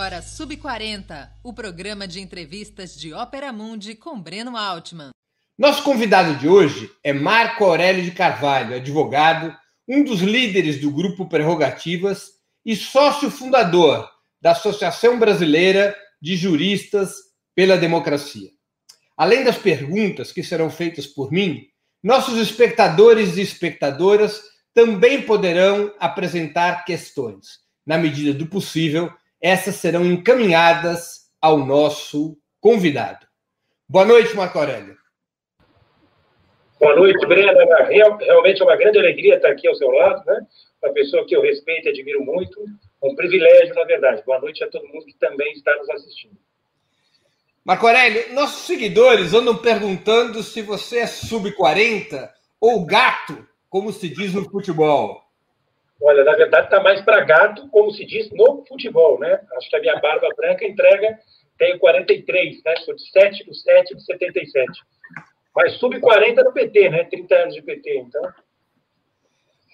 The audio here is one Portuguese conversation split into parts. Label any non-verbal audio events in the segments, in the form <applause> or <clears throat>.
agora Sub40, o programa de entrevistas de Ópera Mundi com Breno Altman. Nosso convidado de hoje é Marco Aurélio de Carvalho, advogado, um dos líderes do grupo Prerrogativas e sócio fundador da Associação Brasileira de Juristas pela Democracia. Além das perguntas que serão feitas por mim, nossos espectadores e espectadoras também poderão apresentar questões. Na medida do possível, essas serão encaminhadas ao nosso convidado. Boa noite, Marco Aurélio. Boa noite, Brenda. Real, realmente é uma grande alegria estar aqui ao seu lado, né? Uma pessoa que eu respeito e admiro muito. Um privilégio, na verdade. Boa noite a todo mundo que também está nos assistindo. Marco Aurélio, nossos seguidores andam perguntando se você é sub-40 ou gato, como se diz no futebol. Olha, na verdade está mais para gato, como se diz no futebol, né? Acho que a minha barba branca entrega, tenho 43, né? Sou de 7 do 7 de 77. Mas sub-40 no PT, né? 30 anos de PT, então.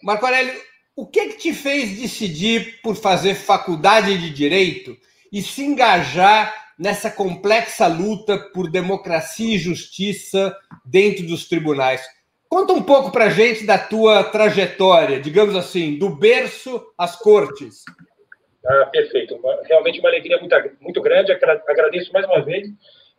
Marco Aurélio, o que, que te fez decidir por fazer faculdade de Direito e se engajar nessa complexa luta por democracia e justiça dentro dos tribunais? Conta um pouco para gente da tua trajetória, digamos assim, do berço às cortes. Ah, perfeito. Realmente uma alegria muito, muito grande. Agradeço mais uma vez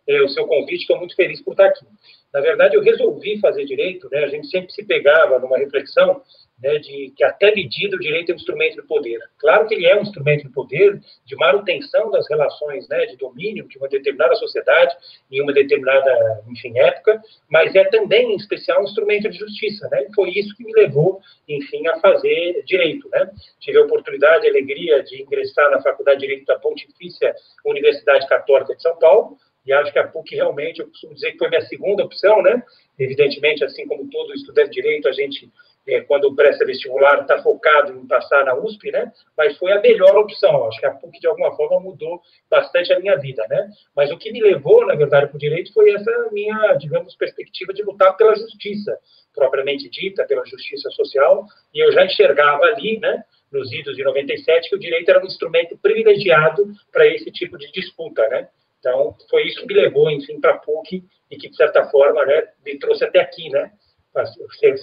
é, o seu convite, estou muito feliz por estar aqui. Na verdade, eu resolvi fazer direito, né? A gente sempre se pegava numa reflexão né, de que até medida o direito é um instrumento de poder. Claro que ele é um instrumento de poder, de manutenção das relações né, de domínio de uma determinada sociedade em uma determinada, enfim, época, mas é também, em especial, um instrumento de justiça, né? E foi isso que me levou, enfim, a fazer direito, né? Tive a oportunidade e alegria de ingressar na Faculdade de Direito da Pontifícia Universidade Católica de São Paulo, e acho que a PUC realmente, eu costumo dizer que foi minha segunda opção, né? Evidentemente, assim como todo estudante de direito, a gente, é, quando presta vestibular, está focado em passar na USP, né? Mas foi a melhor opção. Acho que a PUC, de alguma forma, mudou bastante a minha vida, né? Mas o que me levou, na verdade, para o direito foi essa minha, digamos, perspectiva de lutar pela justiça, propriamente dita, pela justiça social, e eu já enxergava ali, né? Nos idos de 97, que o direito era um instrumento privilegiado para esse tipo de disputa, né? Então, foi isso que me levou, enfim, para a PUC e que, de certa forma, né, me trouxe até aqui, né?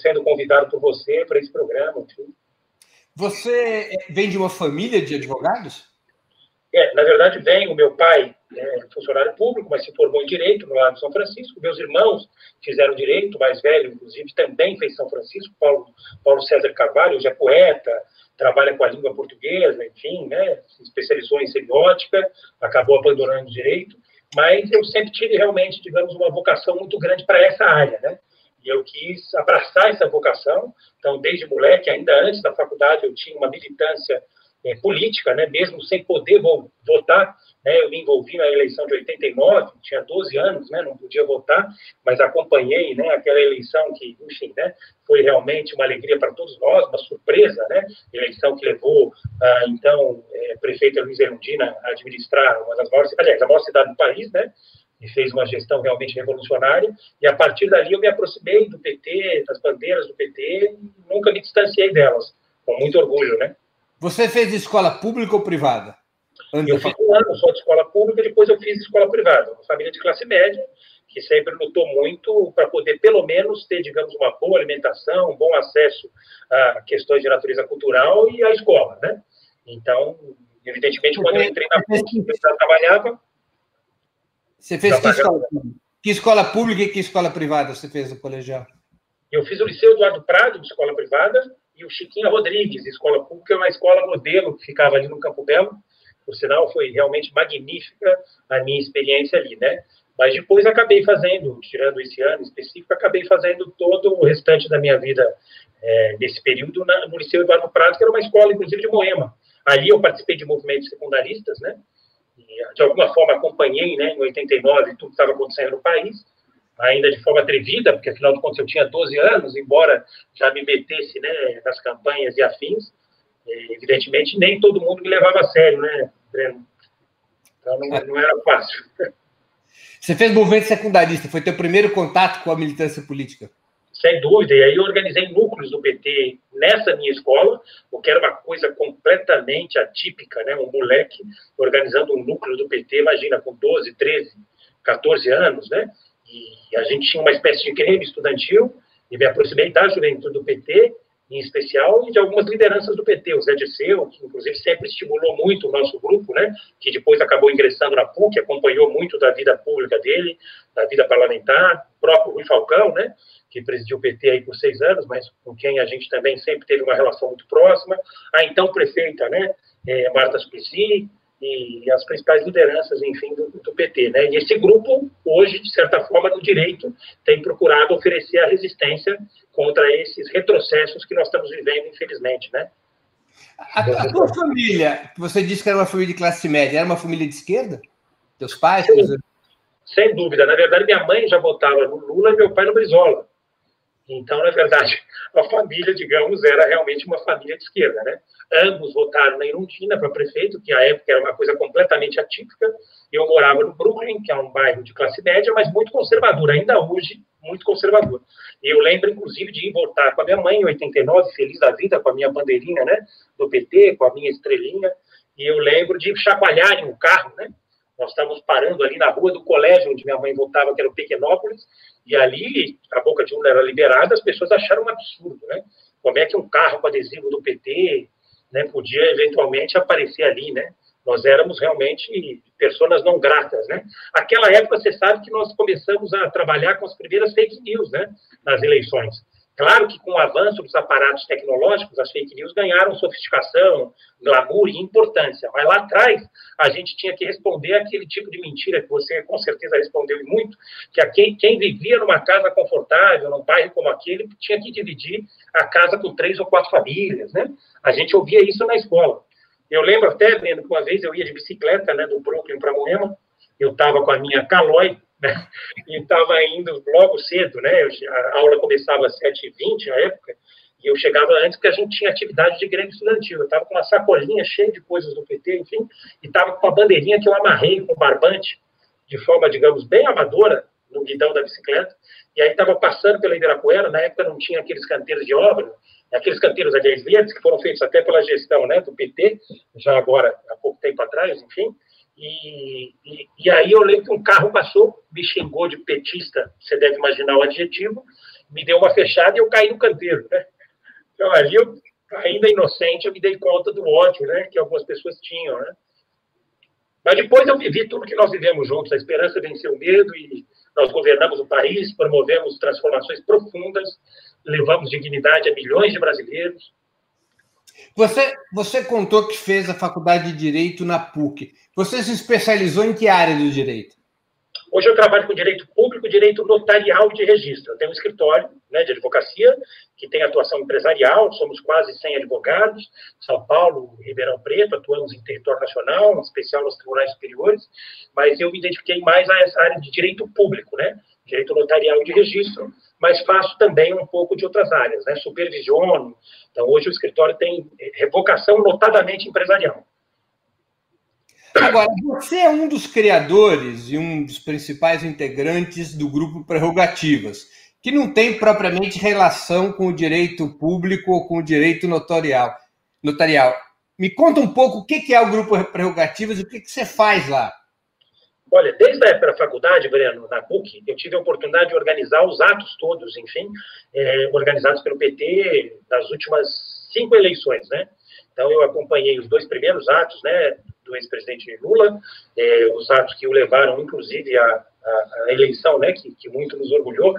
Sendo convidado por você para esse programa, enfim. Você vem de uma família de advogados? É, na verdade, vem. O meu pai é funcionário público, mas se formou em Direito no lado de São Francisco. Meus irmãos fizeram Direito, o mais velho, inclusive, também fez São Francisco. Paulo, Paulo César Carvalho, hoje é poeta, trabalha com a língua portuguesa, enfim, né, se especializou em semiótica, acabou abandonando o direito, mas eu sempre tive realmente, digamos, uma vocação muito grande para essa área, né? E eu quis abraçar essa vocação. Então, desde moleque, ainda antes da faculdade, eu tinha uma militância é, política, né? Mesmo sem poder votar, né? Eu me envolvi na eleição de 89, tinha 12 anos, né? Não podia votar, mas acompanhei, né? Aquela eleição que, enfim, né? Foi realmente uma alegria para todos nós, uma surpresa, né? Eleição que levou, ah, então, é, prefeita Luiz Erundina a administrar uma das maiores, aliás, a maior cidade do país, né? E fez uma gestão realmente revolucionária. E a partir dali eu me aproximei do PT, das bandeiras do PT, e nunca me distanciei delas, com muito orgulho, né? Você fez escola pública ou privada? Eu fiz um ano só de escola pública, depois eu fiz escola privada. Uma família de classe média, que sempre lutou muito para poder, pelo menos, ter, digamos, uma boa alimentação, um bom acesso a questões de natureza cultural e à escola, né? Então, evidentemente, quando eu entrei na PUC, eu já trabalhava... Você fez que escola, que escola pública e que escola privada você fez no colegial? Eu fiz o Liceu Eduardo Prado, de escola privada, e o Chiquinha Rodrigues, escola pública, é uma escola modelo que ficava ali no Campo Belo, por sinal, foi realmente magnífica a minha experiência ali, né? Mas depois acabei fazendo, tirando esse ano específico, acabei fazendo todo o restante da minha vida é, nesse período na, no Liceu Eduardo Prado, que era uma escola, inclusive, de Moema. Ali eu participei de movimentos secundaristas, né? E, de alguma forma acompanhei, né, em 89, tudo que estava acontecendo no país, ainda de forma atrevida, porque afinal de contas eu tinha 12 anos, embora já me metesse, né, nas campanhas e afins, evidentemente, nem todo mundo me levava a sério, né, Breno? Então, não, não era fácil. Você fez movimento secundarista, foi teu primeiro contato com a militância política? Sem dúvida, e aí eu organizei núcleos do PT nessa minha escola, o que era uma coisa completamente atípica, né? Um moleque organizando um núcleo do PT, imagina, com 12, 13, 14 anos, né? E a gente tinha uma espécie de grêmio estudantil, e me aproximei da juventude do PT, em especial, e de algumas lideranças do PT, o Zé Dirceu, que inclusive sempre estimulou muito o nosso grupo, né, que depois acabou ingressando na PUC, acompanhou muito da vida pública dele, da vida parlamentar, o próprio Rui Falcão, né, que presidiu o PT aí por seis anos, mas com quem a gente também sempre teve uma relação muito próxima, a então prefeita, né, é, Marta Suplicy, e as principais lideranças, enfim, do, do, PT. Né? E esse grupo, hoje, de certa forma, do direito, tem procurado oferecer a resistência contra esses retrocessos que nós estamos vivendo, infelizmente. Né? A, a tua família, você disse que era uma família de classe média, era uma família de esquerda? Teus pais? Sim, teus... Sem dúvida. Na verdade, minha mãe já votava no Lula e meu pai no Brizola. Então, na verdade, a família, digamos, era realmente uma família de esquerda, né? Ambos votaram na Irundina para prefeito, que à época era uma coisa completamente atípica. Eu morava no Brooklyn, que é um bairro de classe média, mas muito conservador, ainda hoje, muito conservador. Eu lembro, inclusive, de ir votar com a minha mãe em 89, feliz da vida, com a minha bandeirinha, né, do PT, com a minha estrelinha, e eu lembro de chacoalharem o carro, né, nós estávamos parando ali na rua do colégio onde minha mãe votava, que era o Pequenópolis, e ali a boca de urna era liberada, as pessoas acharam um absurdo, né? Como é que um carro com adesivo do PT né, podia eventualmente aparecer ali, né? Nós éramos realmente pessoas não gratas, né? Aquela época, você sabe que nós começamos a trabalhar com as primeiras fake news, né? Nas eleições. Claro que com o avanço dos aparatos tecnológicos, as fake news ganharam sofisticação, glamour e importância. Mas lá atrás, a gente tinha que responder aquele tipo de mentira que você com certeza respondeu e muito, que a quem, quem vivia numa casa confortável, num bairro como aquele, tinha que dividir a casa com três ou quatro famílias, né? A gente ouvia isso na escola. Eu lembro até, Breno, que uma vez eu ia de bicicleta, né, do Brooklyn para Moema, eu estava com a minha Caloi, né? <laughs> E estava indo logo cedo, né? A aula começava às 7h20 na época, e eu chegava antes porque a gente tinha atividade de grêmio estudantil. Eu estava com uma sacolinha cheia de coisas do PT, enfim, e estava com uma bandeirinha que eu amarrei com barbante, de forma, digamos, bem amadora, no guidão da bicicleta, e aí estava passando pela Ibirapuera, na época não tinha aqueles canteiros de obra, aqueles canteiros, aliás, verdes, que foram feitos até pela gestão né, do PT, já agora, há pouco tempo atrás, enfim, e, e, e, aí eu lembro que um carro passou, me xingou de petista, você deve imaginar o adjetivo, me deu uma fechada e eu caí no canteiro, né? Então, ali eu, ainda inocente, eu me dei conta do ódio, né? Que algumas pessoas tinham, né? Mas depois eu vivi tudo que nós vivemos juntos. A esperança venceu o medo e nós governamos o país, promovemos transformações profundas, levamos dignidade a milhões de brasileiros. Você, você contou que fez a faculdade de Direito na PUC. Você se especializou em que área do direito? Hoje eu trabalho com direito público, direito notarial de registro. Eu tenho um escritório né, de advocacia que tem atuação empresarial, somos quase 100 advogados, São Paulo, Ribeirão Preto, atuamos em território nacional, em especial nos tribunais superiores, mas eu me identifiquei mais a essa área de direito público, né, direito notarial de registro, mas faço também um pouco de outras áreas, né, supervisiono. Então, hoje o escritório tem revocação notadamente empresarial. Agora, você é um dos criadores e um dos principais integrantes do grupo Prerrogativas, que não tem propriamente relação com o direito público ou com o direito notarial. notarial. Me conta um pouco o que é o grupo Prerrogativas e o que você faz lá. Olha, desde a época da faculdade, Breno, na PUC, eu tive a oportunidade de organizar os atos todos, enfim, é, organizados pelo PT nas últimas cinco eleições, né? Então, eu acompanhei os dois primeiros atos, né, do ex-presidente Lula, é, os atos que o levaram, inclusive, à, eleição, né, que, que, muito nos orgulhou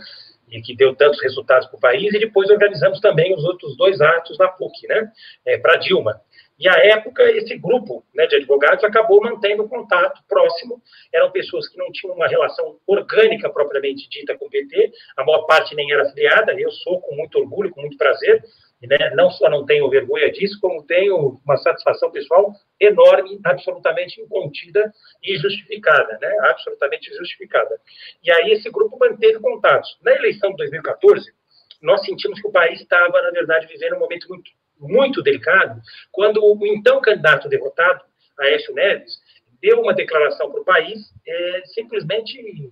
e que deu tantos resultados para o país, e depois organizamos também os outros dois atos na PUC, né, é, para Dilma. E, à época, esse grupo né, de advogados acabou mantendo contato próximo, eram pessoas que não tinham uma relação orgânica propriamente dita com o PT, a maior parte nem era afiliada, eu sou com muito orgulho, com muito prazer, né, não só não tenho vergonha disso, como tenho uma satisfação pessoal enorme, absolutamente incontida e justificada, né, absolutamente justificada. E aí esse grupo manteve contatos. Na eleição de 2014, nós sentimos que o país estava, na verdade, vivendo um momento muito, muito delicado, quando o então candidato derrotado, Aécio Neves, deu uma declaração para o país é, simplesmente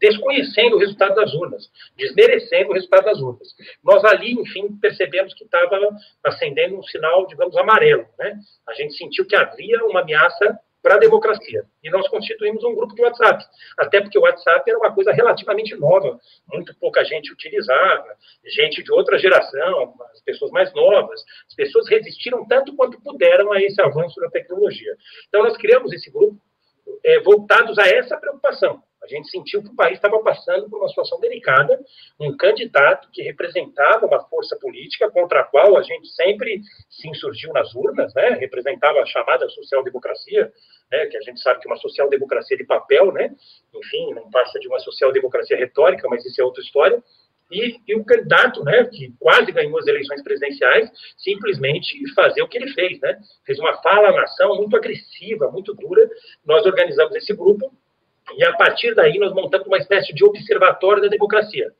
desconhecendo o resultado das urnas, desmerecendo o resultado das urnas. Nós ali, enfim, percebemos que estava acendendo um sinal, digamos, amarelo. Né? A gente sentiu que havia uma ameaça para a democracia. E nós constituímos um grupo de WhatsApp, até porque o WhatsApp era uma coisa relativamente nova, muito pouca gente utilizava, gente de outra geração, as pessoas mais novas, as pessoas resistiram tanto quanto puderam a esse avanço da tecnologia. Então, nós criamos esse grupo é, voltados a essa preocupação. Gente sentiu que o país estava passando por uma situação delicada, um candidato que representava uma força política contra a qual a gente sempre se insurgiu nas urnas, né? representava a chamada social-democracia, né? que a gente sabe que é uma social-democracia de papel, né? enfim, não passa de uma social-democracia retórica, mas isso é outra história. E, e, o candidato, né, que quase ganhou as eleições presidenciais, simplesmente fazer o que ele fez, né? Fez uma fala à nação muito agressiva, muito dura. Nós organizamos esse grupo e a partir daí nós montamos uma espécie de observatório da democracia.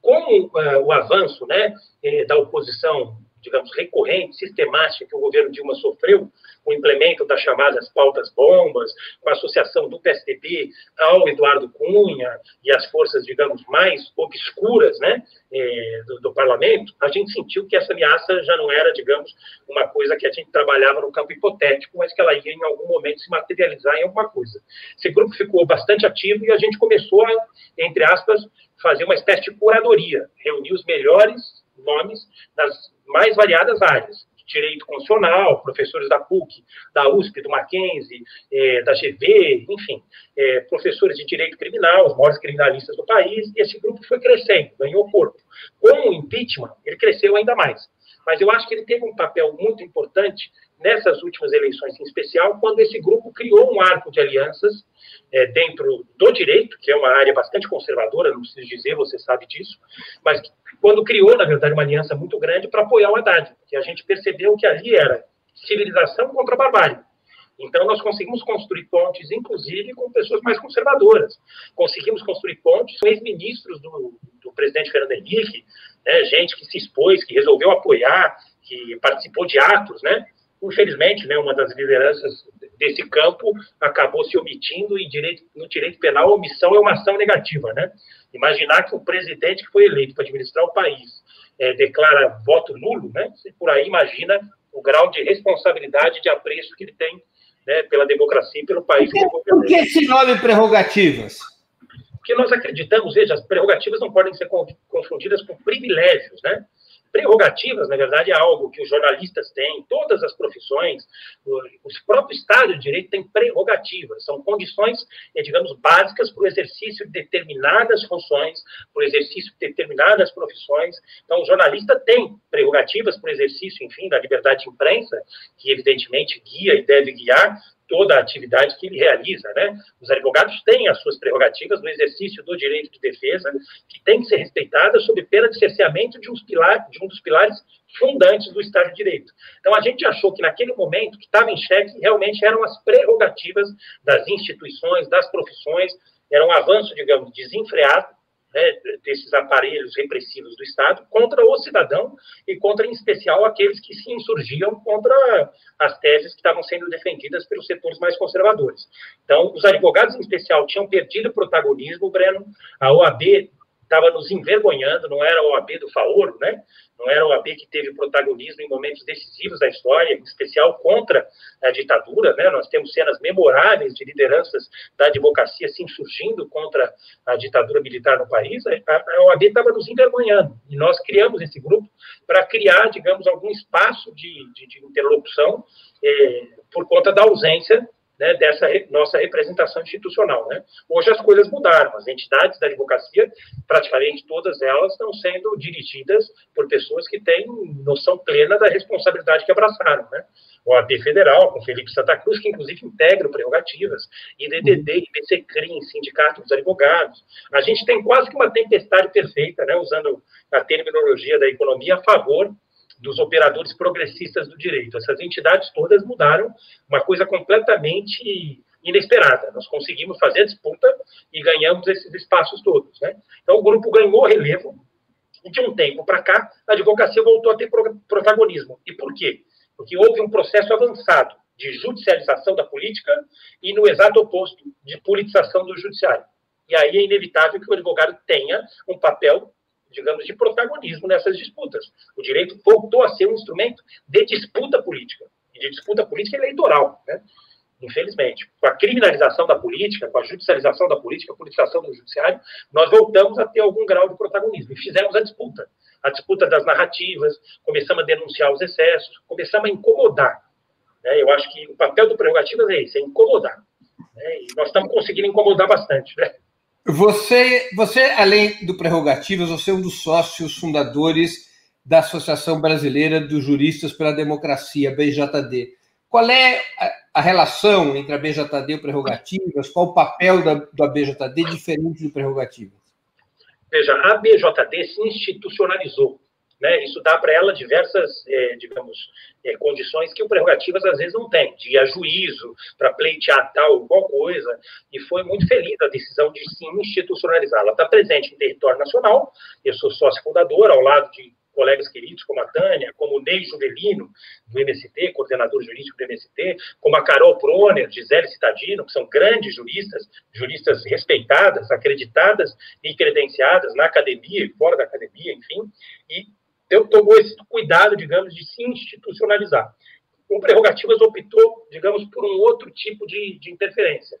Com uh, o avanço, né, eh, da oposição digamos, recorrente, sistemática que o governo Dilma sofreu, com o implemento das chamadas pautas bombas, com a associação do PSDB ao Eduardo Cunha e as forças, digamos, mais obscuras né, é, do, do, parlamento, a gente sentiu que essa ameaça já não era, digamos, uma coisa que a gente trabalhava no campo hipotético, mas que ela ia em algum momento se materializar em alguma coisa. Esse grupo ficou bastante ativo e a gente começou a, entre aspas, fazer uma espécie de curadoria, reunir os melhores nomes das mais variadas áreas. Direito constitucional, professores da PUC, da USP, do Mackenzie, é, da GV, enfim, é, professores de direito criminal, os maiores criminalistas do país, e esse grupo foi crescendo, ganhou corpo. Com o impeachment, ele cresceu ainda mais. Mas eu acho que ele teve um papel muito importante nessas últimas eleições, em especial, quando esse grupo criou um arco de alianças é, dentro do direito, que é uma área bastante conservadora, não preciso dizer, você sabe disso, mas quando criou, na verdade, uma aliança muito grande para apoiar o Haddad, que a gente percebeu que ali era civilização contra barbárie. Então, nós conseguimos construir pontes, inclusive, com pessoas mais conservadoras. Conseguimos construir pontes com ex-ministros do, do presidente Fernando Henrique, né, gente que se expôs, que resolveu apoiar, que participou de atos, né? Infelizmente, né, uma das lideranças desse campo acabou se omitindo e direito, no direito penal a omissão é uma ação negativa, né? Imaginar que o presidente que foi eleito para administrar o país é, declara voto nulo, né? Você por aí imagina o grau de responsabilidade de apreço que ele tem né, pela democracia e pelo país. Por que, por que esse nome prerrogativas? Porque nós acreditamos, veja, as prerrogativas não podem ser confundidas com privilégios, né? Prerrogativas, na verdade, é algo que os jornalistas têm, todas as profissões, os próprios Estado de Direito têm prerrogativas, são condições, eh, digamos, básicas para o exercício de determinadas funções, para o exercício de determinadas profissões. Então, o jornalista tem prerrogativas para o exercício, enfim, da liberdade de imprensa, que evidentemente guia e deve guiar, toda a atividade que ele realiza, né? Os advogados têm as suas prerrogativas no exercício do direito de defesa, que tem que ser respeitada sob pena de cerceamento de, pilar, de um dos pilares fundantes do Estado de Direito. Então, a gente achou que naquele momento que estava em xeque realmente eram as prerrogativas das instituições, das profissões, era um avanço, digamos, desenfreado, né, desses aparelhos repressivos do Estado contra o cidadão e contra, em especial, aqueles que se insurgiam contra as teses que estavam sendo defendidas pelos setores mais conservadores. Então, os advogados, em especial, tinham perdido protagonismo, Breno, a OAB estava nos envergonhando, não era a OAB do Faoro, né? não era a OAB que teve protagonismo em momentos decisivos da história, em especial contra a ditadura, né? nós temos cenas memoráveis de lideranças da advocacia se insurgindo contra a ditadura militar no país, a, OAB estava nos envergonhando, e nós criamos esse grupo para criar, digamos, algum espaço de, de, de interlocução eh, por conta da ausência né, dessa re, nossa representação institucional. Né? Hoje as coisas mudaram, as entidades da advocacia, praticamente todas elas estão sendo dirigidas por pessoas que têm noção plena da responsabilidade que abraçaram. Né? O AB Federal, com Felipe Santa Cruz, que inclusive integra prerrogativas, IDDD, IPC CRIM, Sindicato dos Advogados. A gente tem quase que uma tempestade perfeita, né, usando a terminologia da economia, a favor dos operadores progressistas do direito. Essas entidades todas mudaram, uma coisa completamente inesperada. Nós conseguimos fazer a disputa e ganhamos esses espaços todos. Né? Então, o grupo ganhou relevo, e de um tempo para cá, a advocacia voltou a ter protagonismo. E por quê? Porque houve um processo avançado de judicialização da política e, no exato oposto, de politização do judiciário. E aí é inevitável que o advogado tenha um papel, digamos, de protagonismo nessas disputas. O direito voltou a ser um instrumento de disputa política, e de disputa política eleitoral, né? infelizmente. Com a criminalização da política, com a judicialização da política, a politização do judiciário, nós voltamos a ter algum grau de protagonismo e fizemos a disputa. A disputa das narrativas, começamos a denunciar os excessos, começamos a incomodar. Né? Eu acho que o papel do Prerrogativas é esse, é incomodar. Né? E nós estamos conseguindo incomodar bastante. Né? Você, você, além do Prerrogativas, você é um dos sócios fundadores da Associação Brasileira dos Juristas pela Democracia, BJD. Qual é a relação entre a BJD e o Prerrogativas? Qual o papel da, da BJD diferente do Prerrogativas? Veja, a BJD se institucionalizou. Né? Isso dá para ela diversas, é, digamos, é, condições que o Prerrogativas às vezes não tem, de ir a juízo, para pleitear tal qual coisa, e foi muito feliz a decisão de se institucionalizar. Ela está presente em território nacional, eu sou sócio fundador, ao lado de colegas queridos como a Tânia, como o Ney Juvelino, do MST, coordenador jurídico do MST, como a Carol Proner, Gisele Citadino, que são grandes juristas, juristas respeitadas, acreditadas e credenciadas na academia e fora da academia, enfim, e eu tomou esse cuidado, digamos, de se institucionalizar. O Prerrogativas optou, digamos, por um outro tipo de, de interferência.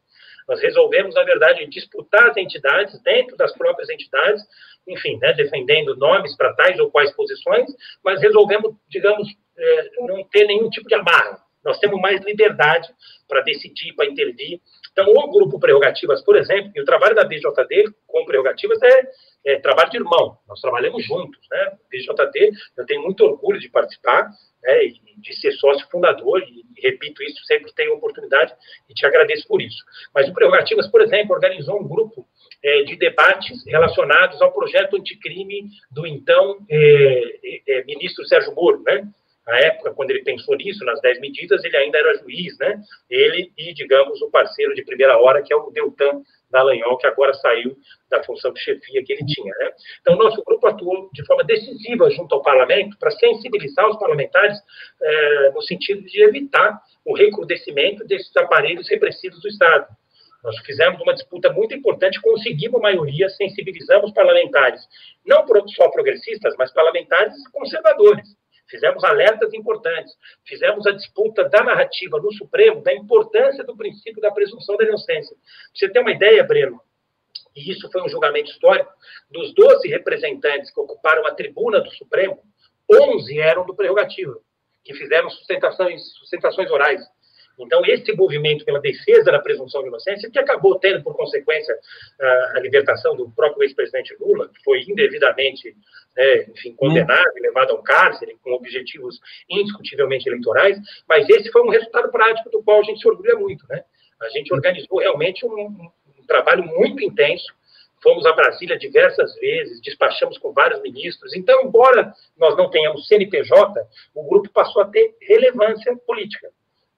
Nós resolvemos, na verdade, disputar as entidades dentro das próprias entidades, enfim, né, defendendo nomes para tais ou quais posições, mas resolvemos, digamos, é, não ter nenhum tipo de amarra. Nós temos mais liberdade para decidir, para intervir. Então, o grupo Prerrogativas, por exemplo, e o trabalho da BJD com Prerrogativas é, é trabalho de irmão. Nós trabalhamos juntos, né? BJD, eu tenho muito orgulho de participar, né, de ser sócio fundador, e, repito isso, sempre tenho oportunidade e te agradeço por isso. Mas o Prerrogativas, por exemplo, organizou um grupo é, de debates relacionados ao projeto anticrime do então é, é, é ministro Sérgio Moro, né? Na época, quando ele pensou nisso, nas 10 medidas, ele ainda era juiz, né? Ele e, digamos, o parceiro de primeira hora, que é o Deltan Dallagnol, que agora saiu da função de chefia que ele tinha. Né? Então, nosso grupo atuou de forma decisiva junto ao parlamento para sensibilizar os parlamentares é, no sentido de evitar o recrudescimento desses aparelhos repressivos do Estado. Nós fizemos uma disputa muito importante, conseguimos maioria, sensibilizamos parlamentares, não só progressistas, mas parlamentares conservadores. Fizemos alertas importantes, fizemos a disputa da narrativa no Supremo da importância do princípio da presunção da inocência. Pra você ter uma ideia, Breno, e isso foi um julgamento histórico, dos 12 representantes que ocuparam a tribuna do Supremo, 11 eram do prerrogativo, que fizeram sustentações, sustentações orais. Então, esse movimento pela defesa da presunção de inocência, que acabou tendo por consequência a libertação do próprio ex-presidente Lula, que foi indevidamente né, enfim, condenado e levado ao cárcere, com objetivos indiscutivelmente eleitorais, mas esse foi um resultado prático do qual a gente se orgulha muito. Né? A gente organizou realmente um, um trabalho muito intenso, fomos a Brasília diversas vezes, despachamos com vários ministros. Então, embora nós não tenhamos CNPJ, o grupo passou a ter relevância política.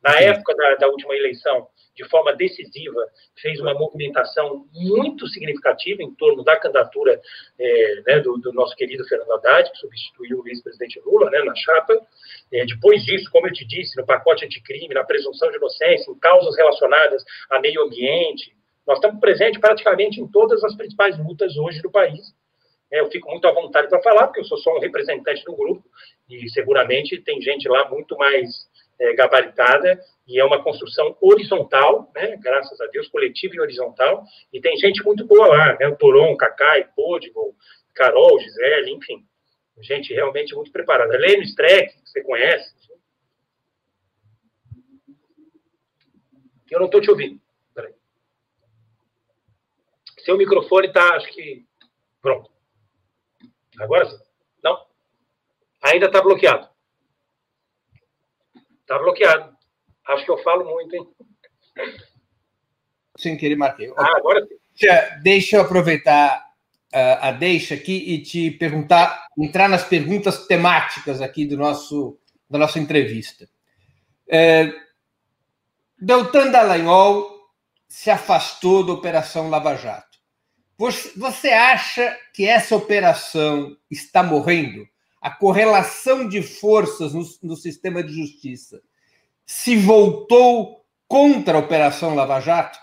Na época da, da, última eleição, de forma decisiva, fez uma movimentação muito significativa em torno da candidatura é, né, do, do, nosso querido Fernando Haddad, que substituiu o vice-presidente Lula né, na chapa. É, depois disso, como eu te disse, no pacote anticrime, na presunção de inocência, em causas relacionadas a meio ambiente, nós estamos presentes praticamente em todas as principais lutas hoje do país. É, eu fico muito à vontade para falar, porque eu sou só um representante do grupo, e seguramente tem gente lá muito mais é, gabaritada e é uma construção horizontal, né, graças a Deus, coletiva e horizontal, e tem gente muito boa lá, né, o Toron, Cacai, Podigo, Carol, Gisele, enfim, gente realmente muito preparada. Lênin Streck, que você conhece. Eu não estou te ouvindo. Peraí. Seu microfone está, acho que. Pronto. Agora sim. Não? Ainda está bloqueado. Está bloqueado. Acho que eu falo muito, hein? Sem querer, marquei. Ah, agora sim. Deixa eu aproveitar uh, a deixa aqui e te perguntar, entrar nas perguntas temáticas aqui do nosso, da nossa entrevista. É, Deltan Dallagnol se afastou da Operação Lava Jato. Você acha que essa operação está morrendo? A correlação de forças no, no sistema de justiça se voltou contra a Operação Lava Jato?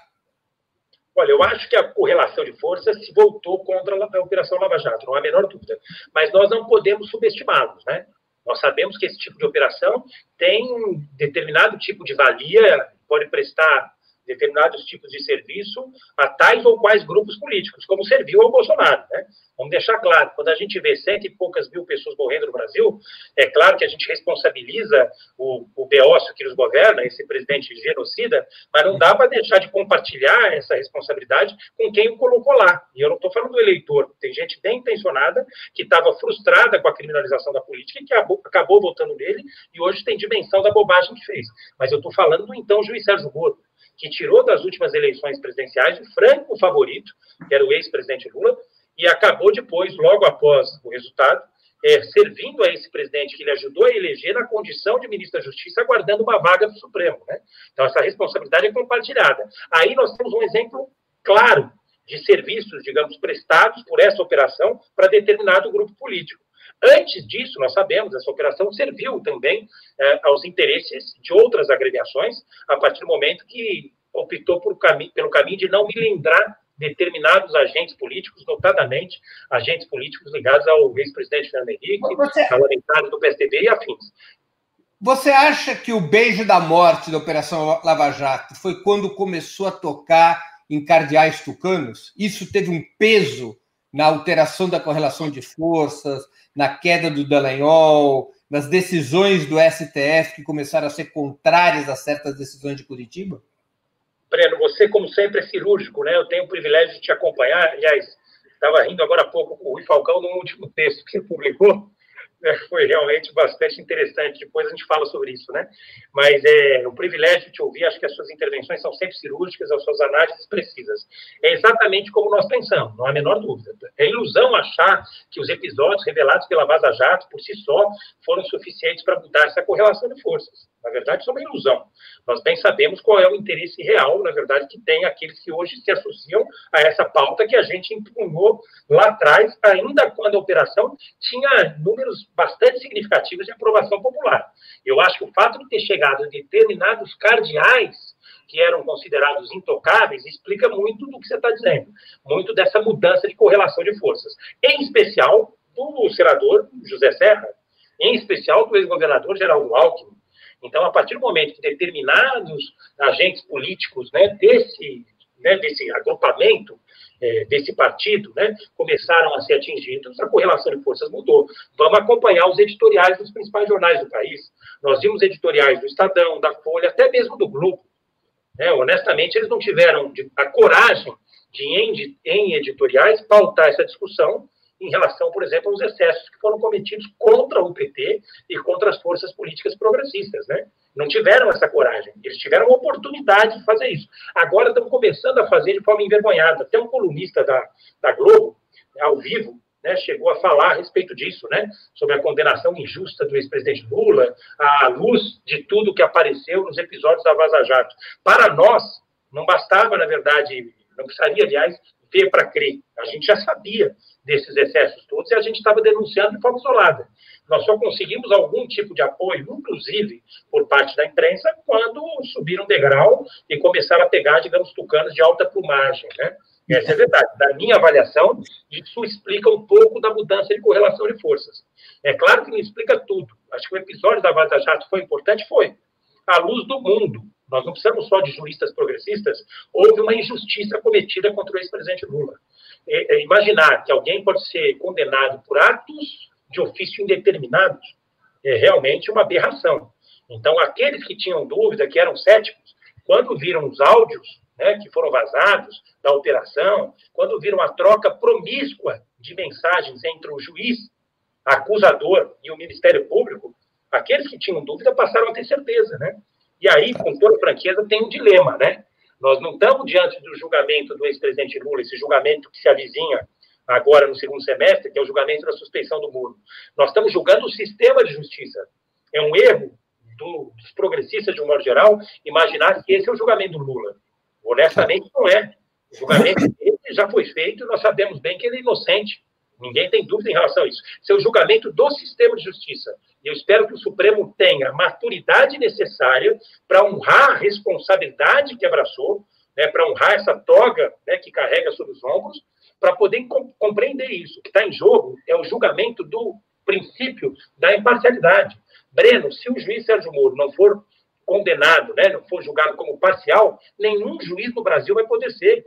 Olha, eu acho que a correlação de forças se voltou contra a Operação Lava Jato, não há a menor dúvida. Mas nós não podemos subestimá-los, né? Nós sabemos que esse tipo de operação tem um determinado tipo de valia, pode prestar determinados tipos de serviço a tais ou quais grupos políticos, como serviu ao Bolsonaro. Né? Vamos deixar claro, quando a gente vê cento e poucas mil pessoas morrendo no Brasil, é claro que a gente responsabiliza o, o Beócio que nos governa, esse presidente genocida, mas não dá para deixar de compartilhar essa responsabilidade com quem o colocou lá. E eu não estou falando do eleitor, tem gente bem intencionada que estava frustrada com a criminalização da política e que acabou, acabou votando nele e hoje tem dimensão da bobagem que fez. Mas eu estou falando do então juiz Sérgio Moro, que tirou das últimas eleições presidenciais o franco favorito, que era o ex-presidente Lula, e acabou depois, logo após o resultado, é, servindo a esse presidente que ele ajudou a eleger na condição de ministro da Justiça, aguardando uma vaga do Supremo. Né? Então, essa responsabilidade é compartilhada. Aí nós temos um exemplo claro de serviços, digamos, prestados por essa operação para determinado grupo político. Antes disso, nós sabemos, essa operação serviu também é, aos interesses de outras agremiações, a partir do momento que optou cami pelo caminho de não milindrar determinados agentes políticos, notadamente agentes políticos ligados ao ex-presidente Fernando Henrique, Você... parlamentares do PSDB e afins. Você acha que o beijo da morte da Operação Lava Jato foi quando começou a tocar em cardeais tucanos? Isso teve um peso na alteração da correlação de forças, na queda do Dallagnol, nas decisões do STF que começaram a ser contrárias a certas decisões de Curitiba? Breno, você, como sempre, é cirúrgico, né? Eu tenho o privilégio de te acompanhar. Aliás, estava rindo agora há pouco com o Rui Falcão no último texto que você publicou. Né? <laughs> Foi realmente bastante interessante. Depois a gente fala sobre isso, né? Mas é um privilégio te ouvir. Acho que as suas intervenções são sempre cirúrgicas, as suas análises precisas. É exatamente como nós pensamos, não há a menor dúvida. É ilusão achar que os episódios revelados pela Vaza Jato, por si só, foram suficientes para mudar essa correlação de forças. Na verdade, isso é uma ilusão. Nós bem sabemos qual é o interesse real, na verdade, que tem aqueles que hoje se associam a essa pauta que a gente impugnou lá atrás, ainda quando a operação tinha números bastante significativos de aprovação popular. Eu acho que o fato de ter chegado determinados cardeais que eram considerados intocáveis, explica muito do que você está dizendo, muito dessa mudança de correlação de forças. Em especial do senador José Serra, em especial do ex-governador Geraldo Alckmin, então, a partir do momento que determinados agentes políticos né, desse, né, desse agrupamento, é, desse partido, né, começaram a ser atingidos, a correlação de forças mudou. Vamos acompanhar os editoriais dos principais jornais do país. Nós vimos editoriais do Estadão, da Folha, até mesmo do Globo. Né, honestamente, eles não tiveram a coragem de, em, editoriais, pautar essa discussão em relação, por exemplo, aos excessos que foram cometidos contra o PT e contra as forças políticas progressistas, né? Não tiveram essa coragem. Eles tiveram a oportunidade de fazer isso. Agora estão começando a fazer de forma envergonhada. Até um colunista da, da Globo, ao vivo, né, chegou a falar a respeito disso, né, sobre a condenação injusta do ex-presidente Lula, à luz de tudo que apareceu nos episódios da Vaza Jato. Para nós, não bastava, na verdade, não precisaria, aliás, ver para crer. A gente já sabia desses excessos todos e a gente estava denunciando de forma isolada. Nós só conseguimos algum tipo de apoio, inclusive por parte da imprensa, quando subiram degrau e começaram a pegar, digamos, tucanos de alta plumagem, né? Essa é a verdade. Da minha avaliação, isso explica um pouco da mudança de correlação de forças. É claro que não explica tudo. Acho que o episódio da Vaza Jato foi importante, foi. À luz do mundo. Nós não precisamos só de juristas progressistas. Houve uma injustiça cometida contra o ex-presidente Lula é, é, imaginar que alguém pode ser condenado por atos de ofício indeterminados é realmente uma aberração. Então, aqueles que tinham dúvida, que eram céticos, quando viram os áudios né, que foram vazados da operação, quando viram a troca promíscua de mensagens entre o juiz, acusador e o Ministério Público, aqueles que tinham dúvida passaram a ter certeza, né? E aí, com toda franqueza, tem um dilema, né? Nós não estamos diante do julgamento do ex-presidente Lula, esse julgamento que se avizinha agora no segundo semestre, que é o julgamento da suspeição do muro. Nós estamos julgando o sistema de justiça. É um erro do, dos progressistas, de um modo geral, imaginar que esse é o julgamento do Lula. Honestamente, não é. O julgamento já foi feito nós sabemos bem que ele é inocente. Ninguém tem dúvida em relação a isso. Isso é julgamento do sistema de justiça. E eu espero que o Supremo tenha a maturidade necessária para honrar a responsabilidade que abraçou, né, para honrar essa toga né, que carrega sobre os ombros, para poder compreender isso. O que está em jogo é o julgamento do princípio da imparcialidade. Breno, se o juiz Sérgio Moro não for condenado, né, não for julgado como parcial, nenhum juiz no Brasil vai poder ser.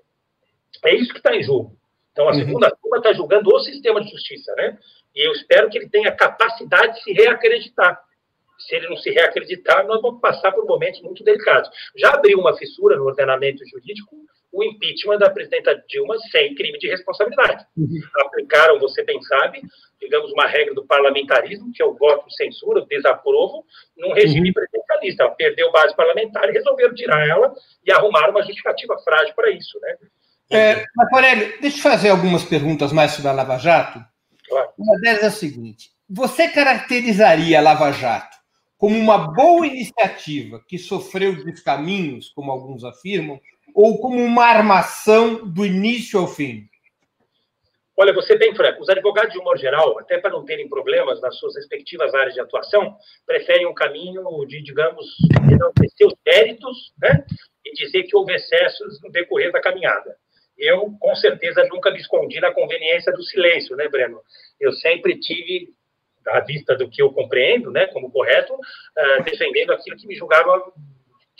É isso que está em jogo. Então, a uhum. segunda turma está julgando o sistema de justiça, né? E eu espero que ele tenha capacidade de se reacreditar. Se ele não se reacreditar, nós vamos passar por momentos muito delicados. Já abriu uma fissura no ordenamento jurídico o impeachment da presidenta Dilma sem crime de responsabilidade. Uhum. Aplicaram, você bem sabe, digamos, uma regra do parlamentarismo, que é o voto de censura, o desaprovo, num regime uhum. presidencialista. Ela perdeu base parlamentar e resolveram tirar ela e arrumar uma justificativa frágil para isso. Né? É, mas, Aurélio, deixa eu fazer algumas perguntas mais sobre a Lava Jato. Claro. Uma delas é a seguinte: você caracterizaria a Lava Jato como uma boa iniciativa que sofreu descaminhos, como alguns afirmam, ou como uma armação do início ao fim? Olha, você bem franco, os advogados de um modo geral, até para não terem problemas nas suas respectivas áreas de atuação, preferem um caminho de, digamos, enaltecer os méritos né, e dizer que houve excessos no decorrer da caminhada. Eu, com certeza, nunca me escondi na conveniência do silêncio, né, Breno? Eu sempre tive, à vista do que eu compreendo, né, como correto, uh, defendendo aquilo que me julgava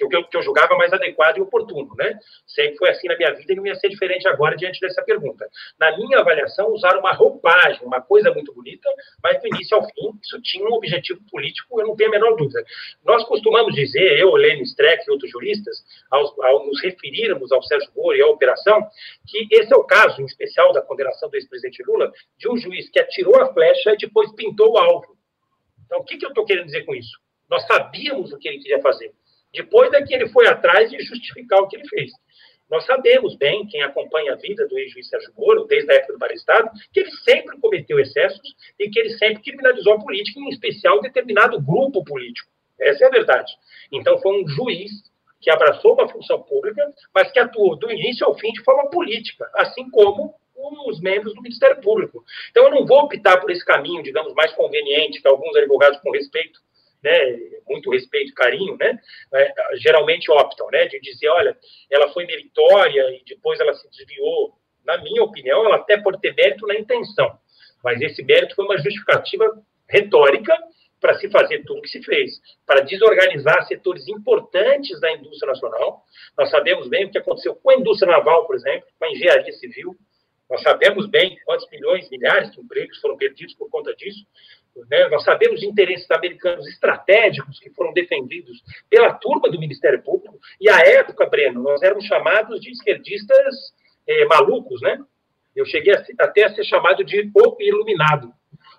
que eu, que eu julgava mais adequado e oportuno, né? Sempre foi assim na minha vida e não ia ser diferente agora diante dessa pergunta. Na minha avaliação, usaram uma roupagem, uma coisa muito bonita, mas do início ao fim, isso tinha um objetivo político, eu não tenho a menor dúvida. Nós costumamos dizer, eu, Lênin Streck e outros juristas, ao, ao nos referirmos ao Sérgio Moro e à operação, que esse é o caso, em especial, da condenação do ex-presidente Lula, de um juiz que atirou a flecha e depois pintou o alvo. Então, o que, que eu estou querendo dizer com isso? Nós sabíamos o que ele queria fazer. Depois é que ele foi atrás de justificar o que ele fez. Nós sabemos bem, quem acompanha a vida do ex-juiz Sérgio Moro, desde a época do Barestado, que ele sempre cometeu excessos e que ele sempre criminalizou a política, em especial determinado grupo político. Essa é a verdade. Então, foi um juiz que abraçou uma função pública, mas que atuou do início ao fim de forma política, assim como os membros do Ministério Público. Então, eu não vou optar por esse caminho, digamos, mais conveniente, que alguns advogados, com respeito, né, muito respeito e carinho, né, é, geralmente optam, né, de dizer, olha, ela foi meritória e depois ela se desviou. Na minha opinião, ela até pode ter mérito na intenção, mas esse mérito foi uma justificativa retórica para se fazer tudo o que se fez, para desorganizar setores importantes da indústria nacional. Nós sabemos bem o que aconteceu com a indústria naval, por exemplo, com a engenharia civil. Nós sabemos bem quantos milhões, milhares de empregos foram perdidos por conta disso. Né? Nós sabemos interesses americanos estratégicos que foram defendidos pela turma do Ministério Público, e à época, Breno, nós éramos chamados de esquerdistas é, malucos, né? Eu cheguei a, até a ser chamado de o iluminado,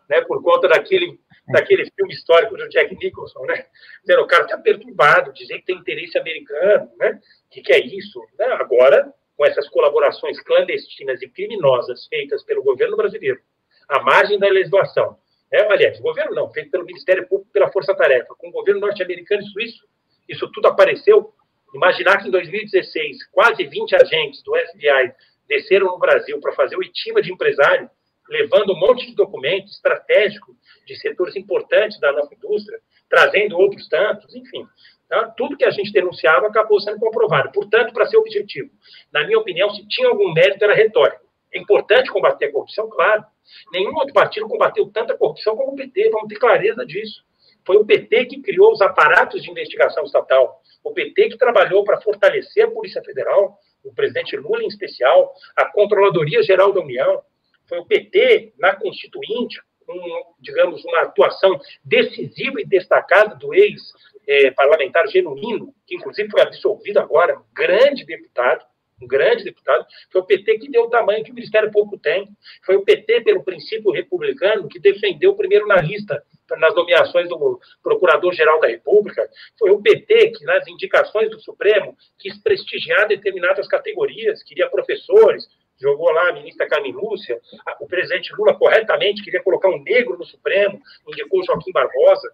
né? Por conta daquele, daquele filme histórico do Jack Nicholson, né? Dizer, o cara está perturbado, dizer que tem interesse americano, né? O que, que é isso? Né? Agora, com essas colaborações clandestinas e criminosas feitas pelo governo brasileiro, à margem da legislação, é, aliás, o governo não, feito pelo Ministério Público pela Força Tarefa, com o governo norte-americano e suíço, isso tudo apareceu. Imaginar que em 2016, quase 20 agentes do FBI desceram no Brasil para fazer o ITIMA de empresário, levando um monte de documento estratégico de setores importantes da nossa indústria, trazendo outros tantos, enfim. Tá? Tudo que a gente denunciava acabou sendo comprovado. Portanto, para ser objetivo, na minha opinião, se tinha algum mérito, era retórico. É importante combater a corrupção, claro, Nenhum outro partido combateu tanta corrupção como o PT, vamos ter clareza disso. Foi o PT que criou os aparatos de investigação estatal, o PT que trabalhou para fortalecer a Polícia Federal, o presidente Lula em especial, a Controladoria Geral da União. Foi o PT, na Constituinte, um, digamos, uma atuação decisiva e destacada do ex-parlamentar eh, genuíno, que inclusive foi absolvido agora, grande deputado, um grande deputado, foi o PT que deu o tamanho que o Ministério Público tem. Foi o PT, pelo princípio republicano, que defendeu primeiro na lista, nas nomeações do Procurador-Geral da República. Foi o PT que, nas indicações do Supremo, quis prestigiar determinadas categorias, queria professores, jogou lá a ministra Carmen Lúcia, o presidente Lula corretamente queria colocar um negro no Supremo, indicou Joaquim Barbosa.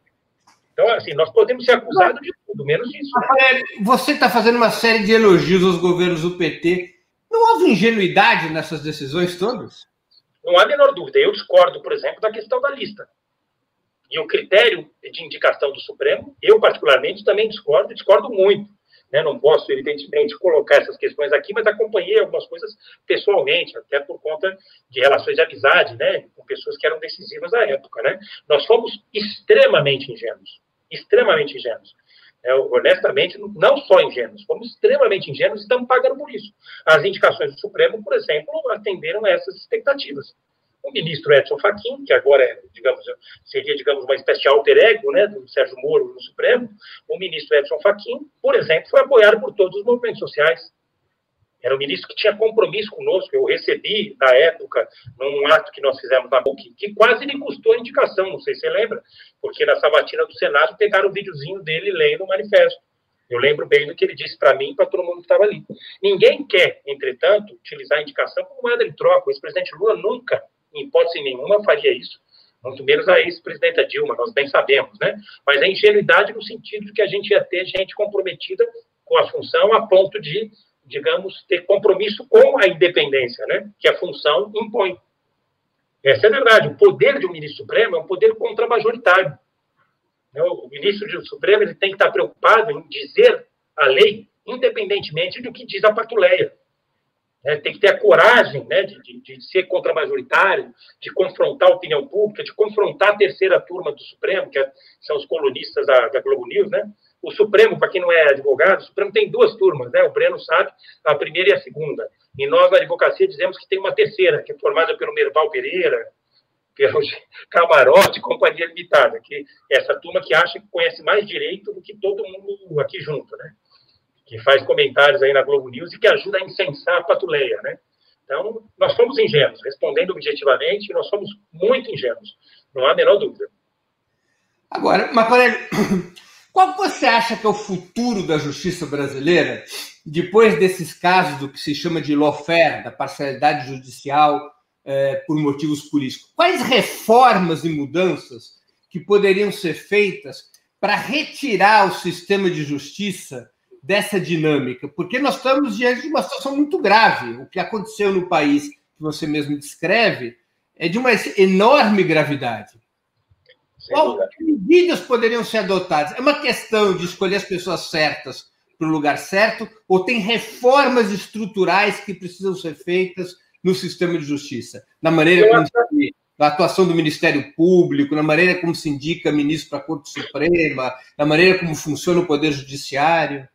Então, assim, nós podemos ser acusados de tudo, menos isso. Né? Você está fazendo uma série de elogios aos governos do PT. Não houve ingenuidade nessas decisões todas? Não há a menor dúvida. Eu discordo, por exemplo, da questão da lista. E o critério de indicação do Supremo, eu particularmente também discordo, discordo muito. né? não posso, evidentemente, colocar essas questões aqui, mas acompanhei algumas coisas pessoalmente, até por conta de relações de amizade, né? com pessoas que eram decisivas à época. Né? Nós fomos extremamente ingênuos, extremamente ingênuos. É, honestamente, não só ingênuos, fomos extremamente ingênuos estamos pagando por isso. As indicações do Supremo, por exemplo, atenderam a essas expectativas o ministro Edson Fachin, que agora é, digamos, seria, digamos, uma espécie de alter ego, né, do Sérgio Moro no Supremo, o ministro Edson Fachin, por exemplo, foi apoiado por todos os movimentos sociais. Era um ministro que tinha compromisso conosco. Eu recebi, na época, num ato que nós fizemos na PUC, que quase lhe custou a indicação, não sei se você lembra, porque na sabatina do Senado pegaram o videozinho dele lendo o manifesto. Eu lembro bem do que ele disse para mim e para todo mundo que estava ali. Ninguém quer, entretanto, utilizar a indicação como moeda de troca. O ex-presidente Lula nunca em hipótese nenhuma, faria isso. Muito menos a ex-presidenta Dilma, nós bem sabemos, né? Mas é ingenuidade no sentido de que a gente ia ter gente comprometida com a função a ponto de, digamos, ter compromisso com a independência, né? Que a função impõe. Essa é a verdade. O poder de um ministro supremo é um poder contra-majoritário. Né? O ministro do Supremo ele tem que estar preocupado em dizer a lei, independentemente do que diz a patuleia. Né? Tem que ter a coragem né, de, de, de ser contra-majoritário, de confrontar a opinião pública, de confrontar a terceira turma do Supremo, que é, são os colunistas da, da Globo News. Né? O Supremo, para quem não é advogado, o Supremo tem duas turmas, né? o Breno sabe, a primeira e a segunda. E nós, na advocacia, dizemos que tem uma terceira, que é formada pelo Merval Pereira, pelo <laughs> Camarote Companhia Limitada, que é essa turma que acha que conhece mais direito do que todo mundo aqui junto, né? que faz comentários aí na Globo News e que ajuda a incensar a patuleia, né? Então, nós somos ingênuos, respondendo objetivamente, nós somos muito ingênuos, não há a menor dúvida. Agora, Macarelli, qual você acha que é o futuro da justiça brasileira depois desses casos do que se chama de lawfare, da parcialidade judicial é, por motivos políticos? Quais reformas e mudanças que poderiam ser feitas para retirar o sistema de justiça dessa dinâmica, porque nós estamos diante de uma situação muito grave. O que aconteceu no país, que você mesmo descreve, é de uma enorme gravidade. Qual medidas poderiam ser adotadas? É uma questão de escolher as pessoas certas para o lugar certo, ou tem reformas estruturais que precisam ser feitas no sistema de justiça? Na maneira como se, na atuação do Ministério Público, na maneira como se indica ministro para a Corte Suprema, na maneira como funciona o Poder Judiciário?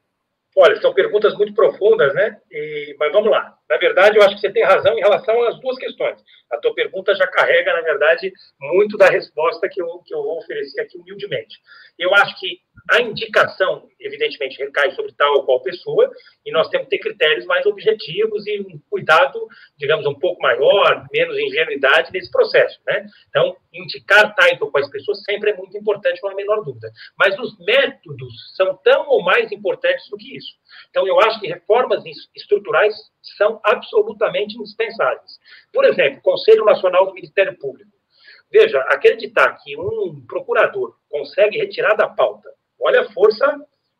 Olha, são perguntas muito profundas, né? E, mas vamos lá. Na verdade, eu acho que você tem razão em relação às duas questões. A tua pergunta já carrega, na verdade, muito da resposta que eu, que eu vou oferecer aqui humildemente. Eu acho que a indicação, evidentemente, recai sobre tal ou qual pessoa, e nós temos que ter critérios mais objetivos e um cuidado, digamos, um pouco maior, menos ingenuidade nesse processo, né? Então, indicar tais ou quais pessoas sempre é muito importante, não a menor dúvida. Mas os métodos são tão ou mais importantes do que isso. Então, eu acho que reformas estruturais são absolutamente indispensáveis. Por exemplo, Conselho Nacional do Ministério Público. Veja, acreditar que um procurador consegue retirar da pauta, olha a força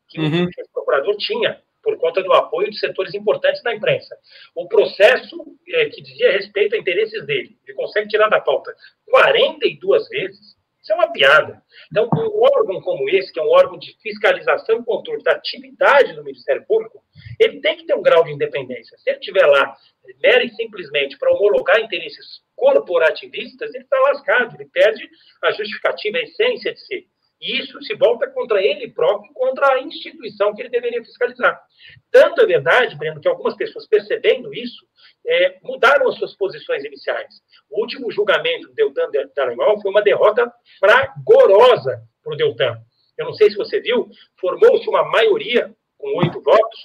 que uhum. o procurador tinha por conta do apoio de setores importantes da imprensa. O processo é, que dizia respeito a interesses dele, ele consegue tirar da pauta 42 vezes, isso é uma piada. Então, um órgão como esse, que é um órgão de fiscalização e controle da atividade do Ministério Público, ele tem que ter um grau de independência. Se ele estiver lá, mera e simplesmente para homologar interesses corporativistas, ele está lascado, ele perde a justificativa, a essência de ser. Isso se volta contra ele próprio, contra a instituição que ele deveria fiscalizar. Tanto é verdade, Breno, que algumas pessoas percebendo isso, é, mudaram as suas posições iniciais. O último julgamento do Deltan Dallagnol foi uma derrota fragorosa para o Deltan. Eu não sei se você viu, formou-se uma maioria, com oito votos,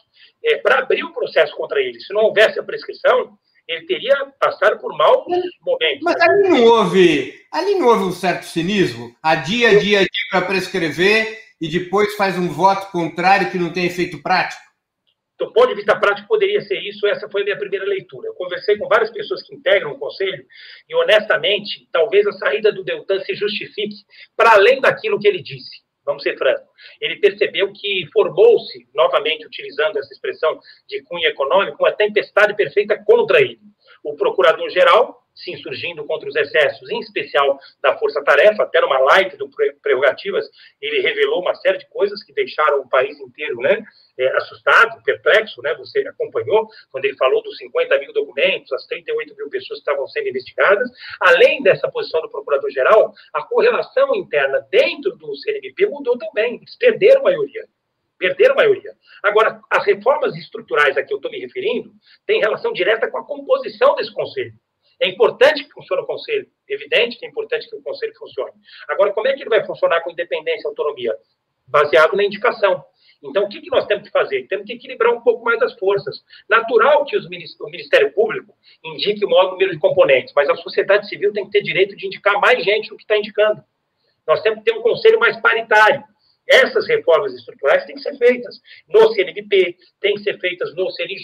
é, para abrir o processo contra ele. Se não houvesse a prescrição, ele teria passado por maus momentos. Mas ali não houve, ali não houve um certo cinismo? A dia, dia, dia para prescrever e depois faz um voto contrário que não tem efeito prático? Do ponto de vista prático, poderia ser isso. Essa foi a minha primeira leitura. Eu conversei com várias pessoas que integram o conselho e, honestamente, talvez a saída do Deltan se justifique para além daquilo que ele disse. Vamos ser francos. Ele percebeu que formou-se, novamente utilizando essa expressão de cunho econômico, uma tempestade perfeita contra ele. o procurador-geral se insurgindo contra os excessos, em especial da força-tarefa, até numa live do Prerrogativas, ele revelou uma série de coisas que deixaram o país inteiro né, é, assustado, perplexo, né, você acompanhou, quando ele falou dos 50 mil documentos, as 38 mil pessoas que estavam sendo investigadas. Além dessa posição do Procurador-Geral, a correlação interna dentro do CNMP mudou também, eles perderam a maioria. Perderam a maioria. Agora, as reformas estruturais a que eu estou me referindo têm relação direta com a composição desse conselho. É importante que funcione o conselho, evidente que é importante que o conselho funcione. Agora, como é que ele vai funcionar com independência e autonomia? Baseado na indicação. Então, o que, que nós temos que fazer? Temos que equilibrar um pouco mais as forças. Natural que os, o Ministério Público indique o maior número de componentes, mas a sociedade civil tem que ter direito de indicar mais gente do que está indicando. Nós temos que ter um conselho mais paritário. Essas reformas estruturais têm que ser feitas no CNVP, têm que ser feitas no CNJ,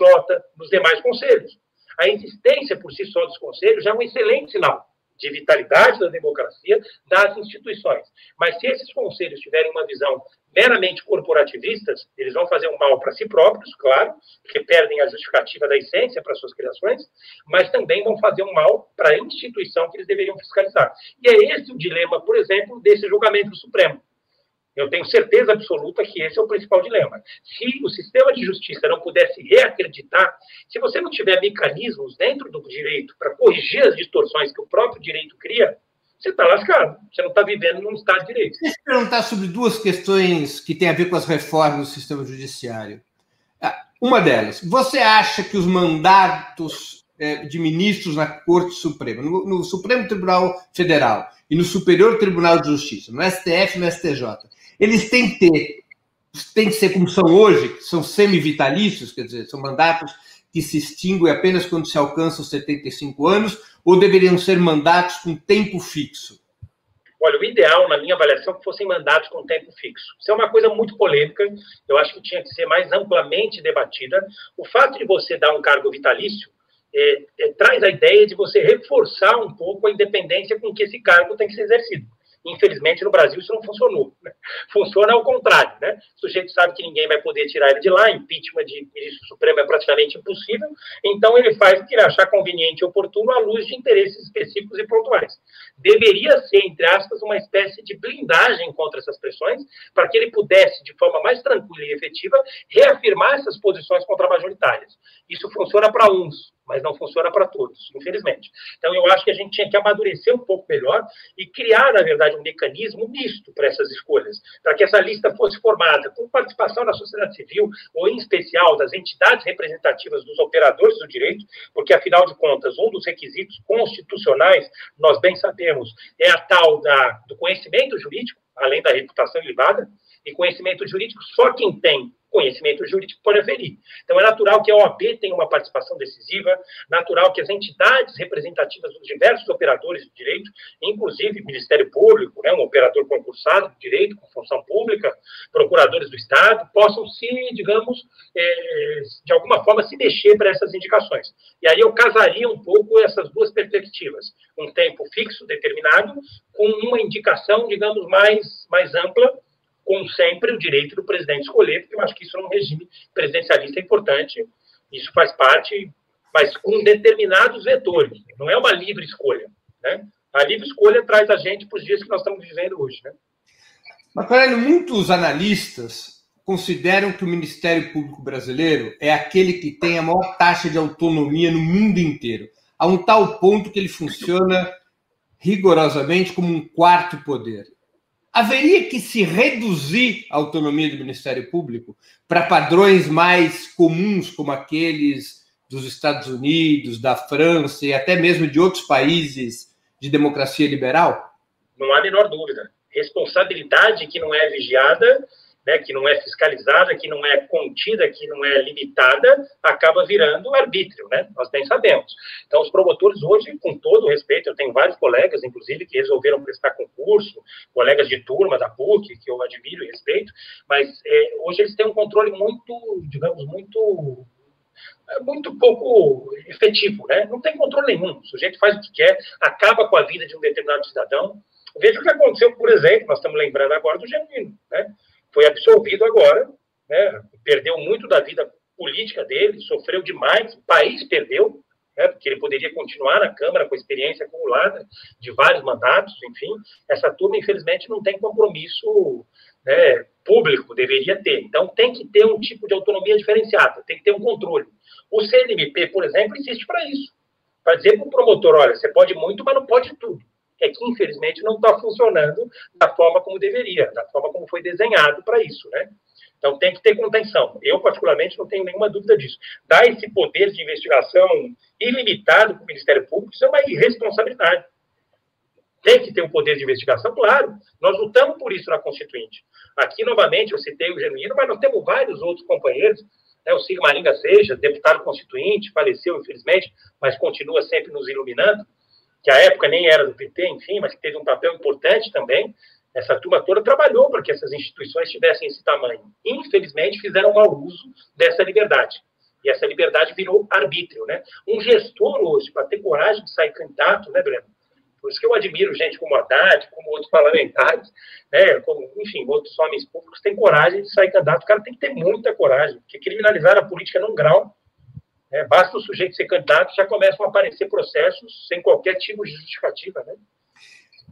nos demais conselhos. A existência por si só dos conselhos já é um excelente sinal de vitalidade da democracia das instituições. Mas se esses conselhos tiverem uma visão meramente corporativistas, eles vão fazer um mal para si próprios, claro, porque perdem a justificativa da essência para suas criações, mas também vão fazer um mal para a instituição que eles deveriam fiscalizar. E é esse o dilema, por exemplo, desse julgamento do Supremo. Eu tenho certeza absoluta que esse é o principal dilema. Se o sistema de justiça não pudesse reacreditar, se você não tiver mecanismos dentro do direito para corrigir as distorções que o próprio direito cria, você está lascado. Você não está vivendo num Estado de Direito. Deixa eu perguntar sobre duas questões que têm a ver com as reformas do sistema judiciário. Ah, uma delas, você acha que os mandatos é, de ministros na Corte Suprema, no, no Supremo Tribunal Federal e no Superior Tribunal de Justiça, no STF e no STJ, eles têm que ter, têm que ser como são hoje, que são semi-vitalícios, quer dizer, são mandatos que se extinguem apenas quando se alcançam os 75 anos, ou deveriam ser mandatos com tempo fixo? Olha, o ideal, na minha avaliação, é que fossem mandatos com tempo fixo. Isso é uma coisa muito polêmica, eu acho que tinha que ser mais amplamente debatida. O fato de você dar um cargo vitalício é, é, traz a ideia de você reforçar um pouco a independência com que esse cargo tem que ser exercido. Infelizmente, no Brasil, isso não funcionou. Né? Funciona ao contrário. Né? O sujeito sabe que ninguém vai poder tirar ele de lá, impeachment de ministro supremo é praticamente impossível, então ele faz o que ele achar conveniente e oportuno à luz de interesses específicos e pontuais. Deveria ser, entre aspas, uma espécie de blindagem contra essas pressões, para que ele pudesse, de forma mais tranquila e efetiva, reafirmar essas posições contra-majoritárias. Isso funciona para uns, mas não funciona para todos, infelizmente. Então, eu acho que a gente tinha que amadurecer um pouco melhor e criar, na verdade, um mecanismo misto para essas escolhas, para que essa lista fosse formada com participação da sociedade civil, ou em especial das entidades representativas dos operadores do direito, porque, afinal de contas, um dos requisitos constitucionais, nós bem sabemos, é a tal da, do conhecimento jurídico, além da reputação ilibada, e conhecimento jurídico só quem tem conhecimento jurídico pode aferir. Então, é natural que a OAB tenha uma participação decisiva, natural que as entidades representativas dos diversos operadores de direito, inclusive Ministério Público, né, um operador concursado de direito, com função pública, procuradores do Estado, possam se, digamos, é, de alguma forma, se mexer para essas indicações. E aí eu casaria um pouco essas duas perspectivas, um tempo fixo, determinado, com uma indicação, digamos, mais, mais ampla, com sempre o direito do presidente escolher, porque eu acho que isso num regime presidencialista é importante, isso faz parte, mas com determinados vetores, não é uma livre escolha. Né? A livre escolha traz a gente para os dias que nós estamos vivendo hoje. Né? Marco muitos analistas consideram que o Ministério Público Brasileiro é aquele que tem a maior taxa de autonomia no mundo inteiro, a um tal ponto que ele funciona rigorosamente como um quarto poder haveria que se reduzir a autonomia do Ministério Público para padrões mais comuns, como aqueles dos Estados Unidos, da França e até mesmo de outros países de democracia liberal? Não há a menor dúvida. Responsabilidade que não é vigiada né, que não é fiscalizada, que não é contida, que não é limitada, acaba virando arbítrio, né? Nós bem sabemos. Então, os promotores hoje, com todo respeito, eu tenho vários colegas, inclusive, que resolveram prestar concurso, colegas de turma da PUC, que eu admiro e respeito, mas é, hoje eles têm um controle muito, digamos, muito é, muito pouco efetivo, né? Não tem controle nenhum. O sujeito faz o que quer, acaba com a vida de um determinado cidadão. Veja o que aconteceu, por exemplo, nós estamos lembrando agora do Genuíno, né? Foi absolvido agora, né? perdeu muito da vida política dele, sofreu demais, o país perdeu, né, porque ele poderia continuar na Câmara com a experiência acumulada de vários mandatos, enfim. Essa turma, infelizmente, não tem compromisso né, público, deveria ter. Então, tem que ter um tipo de autonomia diferenciada, tem que ter um controle. O CNMP, por exemplo, existe para isso. Para dizer para o promotor, olha, você pode muito, mas não pode tudo. É que, infelizmente, não está funcionando da forma como deveria, da forma como foi desenhado para isso, né? Então, tem que ter contenção. Eu, particularmente, não tenho nenhuma dúvida disso. Dar esse poder de investigação ilimitado para o Ministério Público, isso é uma irresponsabilidade. Tem que ter um poder de investigação, claro. Nós lutamos por isso na Constituinte. Aqui, novamente, eu citei o Genuíno, mas nós temos vários outros companheiros. Né? O Ciro Maringa Seja, deputado constituinte, faleceu, infelizmente, mas continua sempre nos iluminando, que à época nem era do PT, enfim, mas que teve um papel importante também essa turma toda trabalhou para que essas instituições tivessem esse tamanho. Infelizmente, fizeram mau uso dessa liberdade. E essa liberdade virou arbítrio, né? Um gestor hoje, para ter coragem de sair candidato, né, Breno? Por isso que eu admiro gente como Haddad, como outros parlamentares, né, como, enfim, outros homens públicos, têm coragem de sair candidato. O cara tem que ter muita coragem, porque criminalizar a política num grau. Né, basta o sujeito ser candidato, já começam a aparecer processos sem qualquer tipo de justificativa, né?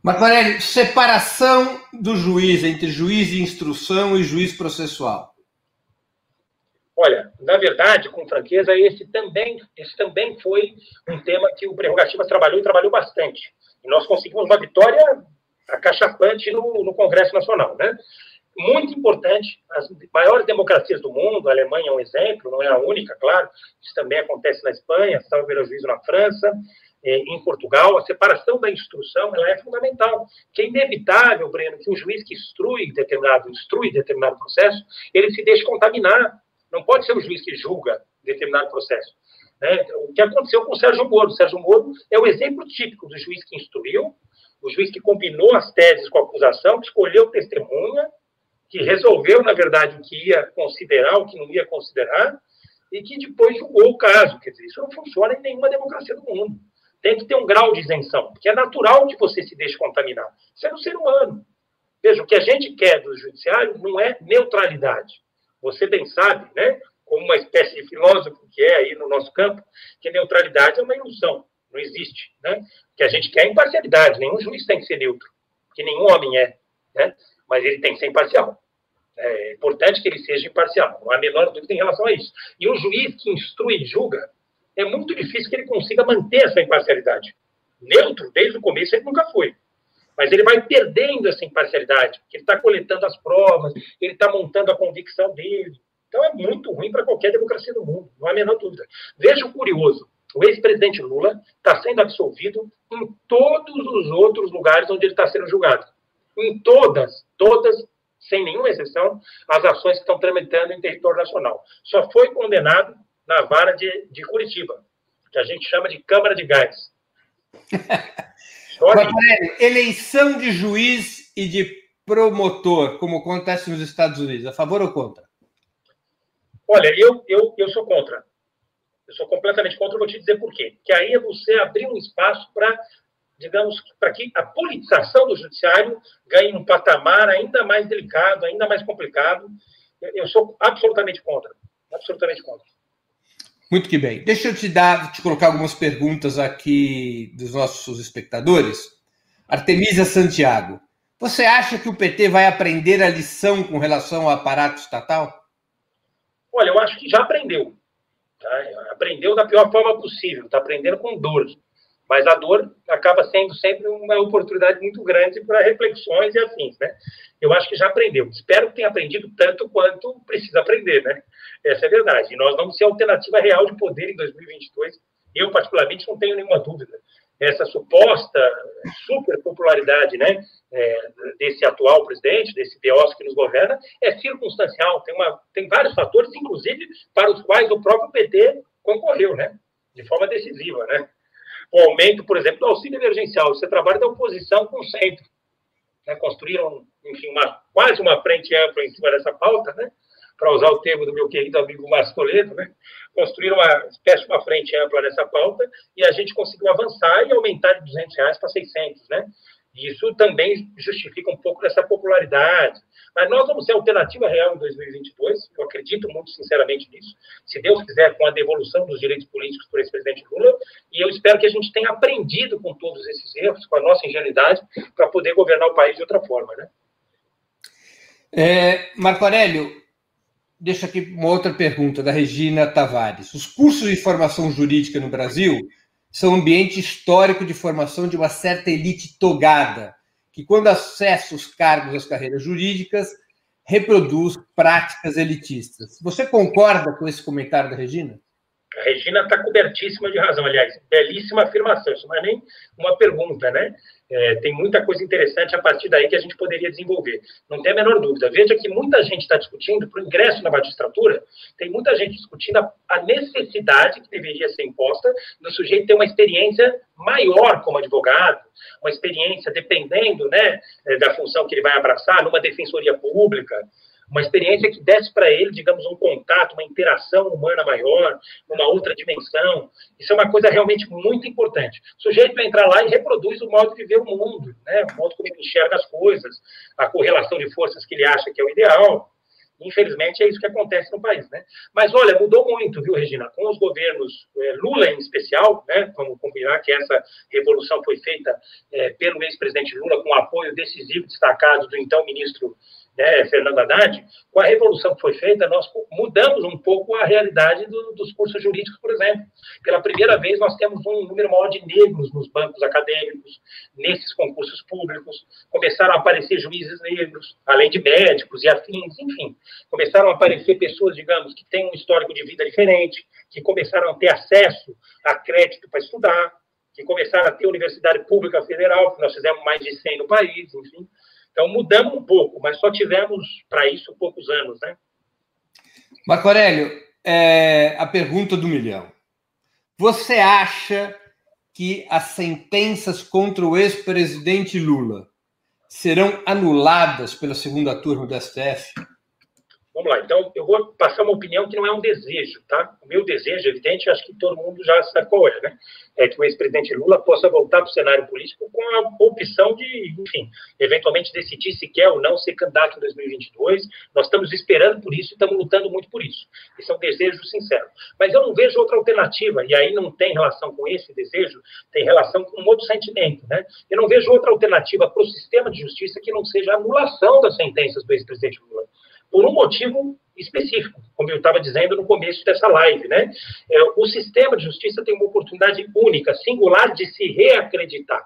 Marco separação do juiz entre juiz de instrução e juiz processual. Olha, na verdade, com franqueza, esse também, esse também foi um tema que o Prerrogativas trabalhou e trabalhou bastante. E nós conseguimos uma vitória acachapante no, no Congresso Nacional, né? Muito importante, as maiores democracias do mundo, a Alemanha é um exemplo, não é a única, claro, isso também acontece na Espanha, salvo o juízo na França, é, em Portugal, a separação da instrução ela é fundamental. Que é inevitável, Breno, que o juiz que instrui determinado, instrui determinado processo, ele se deixe contaminar. Não pode ser o juiz que julga determinado processo. Né? O que aconteceu com o Sérgio Moro? O Sérgio Moro é o exemplo típico do juiz que instruiu, o juiz que combinou as teses com a acusação, que escolheu testemunha, que resolveu, na verdade, o que ia considerar, o que não ia considerar, e que depois julgou o caso. Quer dizer, isso não funciona em nenhuma democracia do mundo tem que ter um grau de isenção, porque é natural que você se deixe contaminar. Isso é um ser humano. Veja, o que a gente quer do judiciário não é neutralidade. Você bem sabe, né, como uma espécie de filósofo que é aí no nosso campo, que neutralidade é uma ilusão, não existe. Né? O que a gente quer é imparcialidade. Nenhum juiz tem que ser neutro, que nenhum homem é, né? Mas ele tem que ser imparcial. É importante que ele seja imparcial, não há menor dúvida em relação a isso. E o juiz que instrui e julga, é muito difícil que ele consiga manter essa imparcialidade. Neutro, desde o começo, ele nunca foi. Mas ele vai perdendo essa imparcialidade, porque ele está coletando as provas, ele está montando a convicção dele. Então é muito ruim para qualquer democracia do mundo, não há a menor dúvida. Veja o curioso: o ex-presidente Lula está sendo absolvido em todos os outros lugares onde ele está sendo julgado. Em todas, todas, sem nenhuma exceção, as ações que estão tramitando em território nacional. Só foi condenado na vara de, de Curitiba, que a gente chama de Câmara de Gás. eleição de juiz e de promotor, como acontece nos Estados Unidos, a favor ou contra? Olha, eu, eu, eu sou contra. Eu sou completamente contra, vou te dizer por quê. Que aí é você abrir um espaço para, digamos, para que a politização do judiciário ganhe um patamar ainda mais delicado, ainda mais complicado. Eu sou absolutamente contra. Absolutamente contra. Muito que bem. Deixa eu te dar, te colocar algumas perguntas aqui dos nossos espectadores. Artemisa Santiago, você acha que o PT vai aprender a lição com relação ao aparato estatal? Olha, eu acho que já aprendeu. Tá? Aprendeu da pior forma possível, está aprendendo com dor. Mas a dor acaba sendo sempre uma oportunidade muito grande para reflexões e afins, né? Eu acho que já aprendeu. Espero que tenha aprendido tanto quanto precisa aprender, né? Essa é a verdade. E nós vamos ser alternativa real de poder em 2022. Eu, particularmente, não tenho nenhuma dúvida. Essa suposta super popularidade né, é, desse atual presidente, desse Deus que nos governa, é circunstancial. Tem, uma, tem vários fatores, inclusive para os quais o próprio PT concorreu, né? De forma decisiva, né? O aumento, por exemplo, do auxílio emergencial. Você trabalha da oposição com o centro. Né? Construíram, enfim, uma, quase uma frente ampla em cima dessa pauta, né? para usar o termo do meu querido amigo Márcio Toledo, né? construíram uma espécie de uma frente ampla nessa pauta e a gente conseguiu avançar e aumentar de 200 reais para 600, né? Isso também justifica um pouco dessa popularidade. Mas nós vamos ser alternativa real em 2022, eu acredito muito sinceramente nisso, se Deus quiser, com a devolução dos direitos políticos por esse presidente Lula, e eu espero que a gente tenha aprendido com todos esses erros, com a nossa ingenuidade, para poder governar o país de outra forma, né? É, Marco Aurélio, deixa aqui uma outra pergunta da Regina Tavares. Os cursos de formação jurídica no Brasil são ambiente histórico de formação de uma certa elite togada, que, quando acessa os cargos das carreiras jurídicas, reproduz práticas elitistas. Você concorda com esse comentário da Regina? A Regina está cobertíssima de razão, aliás, belíssima afirmação, isso não é nem uma pergunta, né? É, tem muita coisa interessante a partir daí que a gente poderia desenvolver. Não tem a menor dúvida. Veja que muita gente está discutindo, para o ingresso na magistratura, tem muita gente discutindo a, a, necessidade que deveria ser imposta do sujeito ter uma experiência maior como advogado, uma experiência dependendo né, é, da função que ele vai abraçar, numa defensoria pública, uma experiência que desse para ele, digamos, um contato, uma interação humana maior, numa outra dimensão. Isso é uma coisa realmente muito importante. O sujeito vai entrar lá e reproduz o modo de ver o mundo, né? o modo como ele enxerga as coisas, a correlação de forças que ele acha que é o ideal. Infelizmente, é isso que acontece no país, né? Mas, olha, mudou muito, viu, Regina? Com os governos, é, Lula em especial, né? Vamos combinar que essa revolução foi feita é, pelo ex-presidente Lula com apoio decisivo, destacado do então ministro né, Fernando Haddad, com a revolução que foi feita, nós mudamos um pouco a realidade do, dos cursos jurídicos, por exemplo. Pela primeira vez, nós temos um número maior de negros nos bancos acadêmicos, nesses concursos públicos. Começaram a aparecer juízes negros, além de médicos e afins, enfim. Começaram a aparecer pessoas, digamos, que têm um histórico de vida diferente, que começaram a ter acesso a crédito para estudar, que começaram a ter universidade pública federal, que nós fizemos mais de 100 no país, enfim. Então, mudamos um pouco, mas só tivemos para isso poucos anos, né? Marco Aurélio, é, a pergunta do milhão. Você acha que as sentenças contra o ex-presidente Lula serão anuladas pela segunda turma do STF? Vamos lá, então eu vou passar uma opinião que não é um desejo, tá? O meu desejo, evidente, acho que todo mundo já sabe qual é, né? É que o ex-presidente Lula possa voltar para o cenário político com a opção de, enfim, eventualmente decidir se quer ou não ser candidato em 2022. Nós estamos esperando por isso e estamos lutando muito por isso. Esse é um desejo sincero. Mas eu não vejo outra alternativa, e aí não tem relação com esse desejo, tem relação com um outro sentimento, né? Eu não vejo outra alternativa para o sistema de justiça que não seja a anulação das sentenças do ex-presidente Lula por um motivo específico, como eu estava dizendo no começo dessa live, né? É, o sistema de justiça tem uma oportunidade única, singular, de se reacreditar.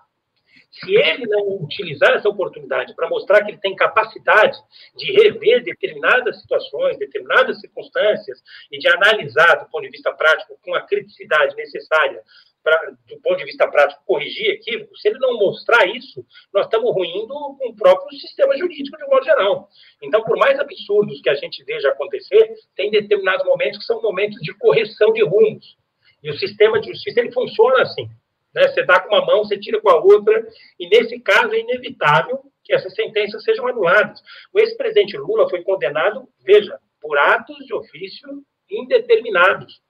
Se ele não utilizar essa oportunidade para mostrar que ele tem capacidade de rever determinadas situações, determinadas circunstâncias e de analisar do ponto de vista prático com a criticidade necessária pra, do ponto de vista prático, corrigir equívocos, se ele não mostrar isso, nós estamos ruindo com o próprio sistema jurídico de um modo geral. Então, por mais absurdos que a gente veja acontecer, tem determinados momentos que são momentos de correção de rumos. E o sistema de justiça, ele funciona assim. Né? Você dá com uma mão, você tira com a outra, e nesse caso é inevitável que essas sentenças sejam anuladas. O ex-presidente Lula foi condenado, veja, por atos de ofício indeterminados.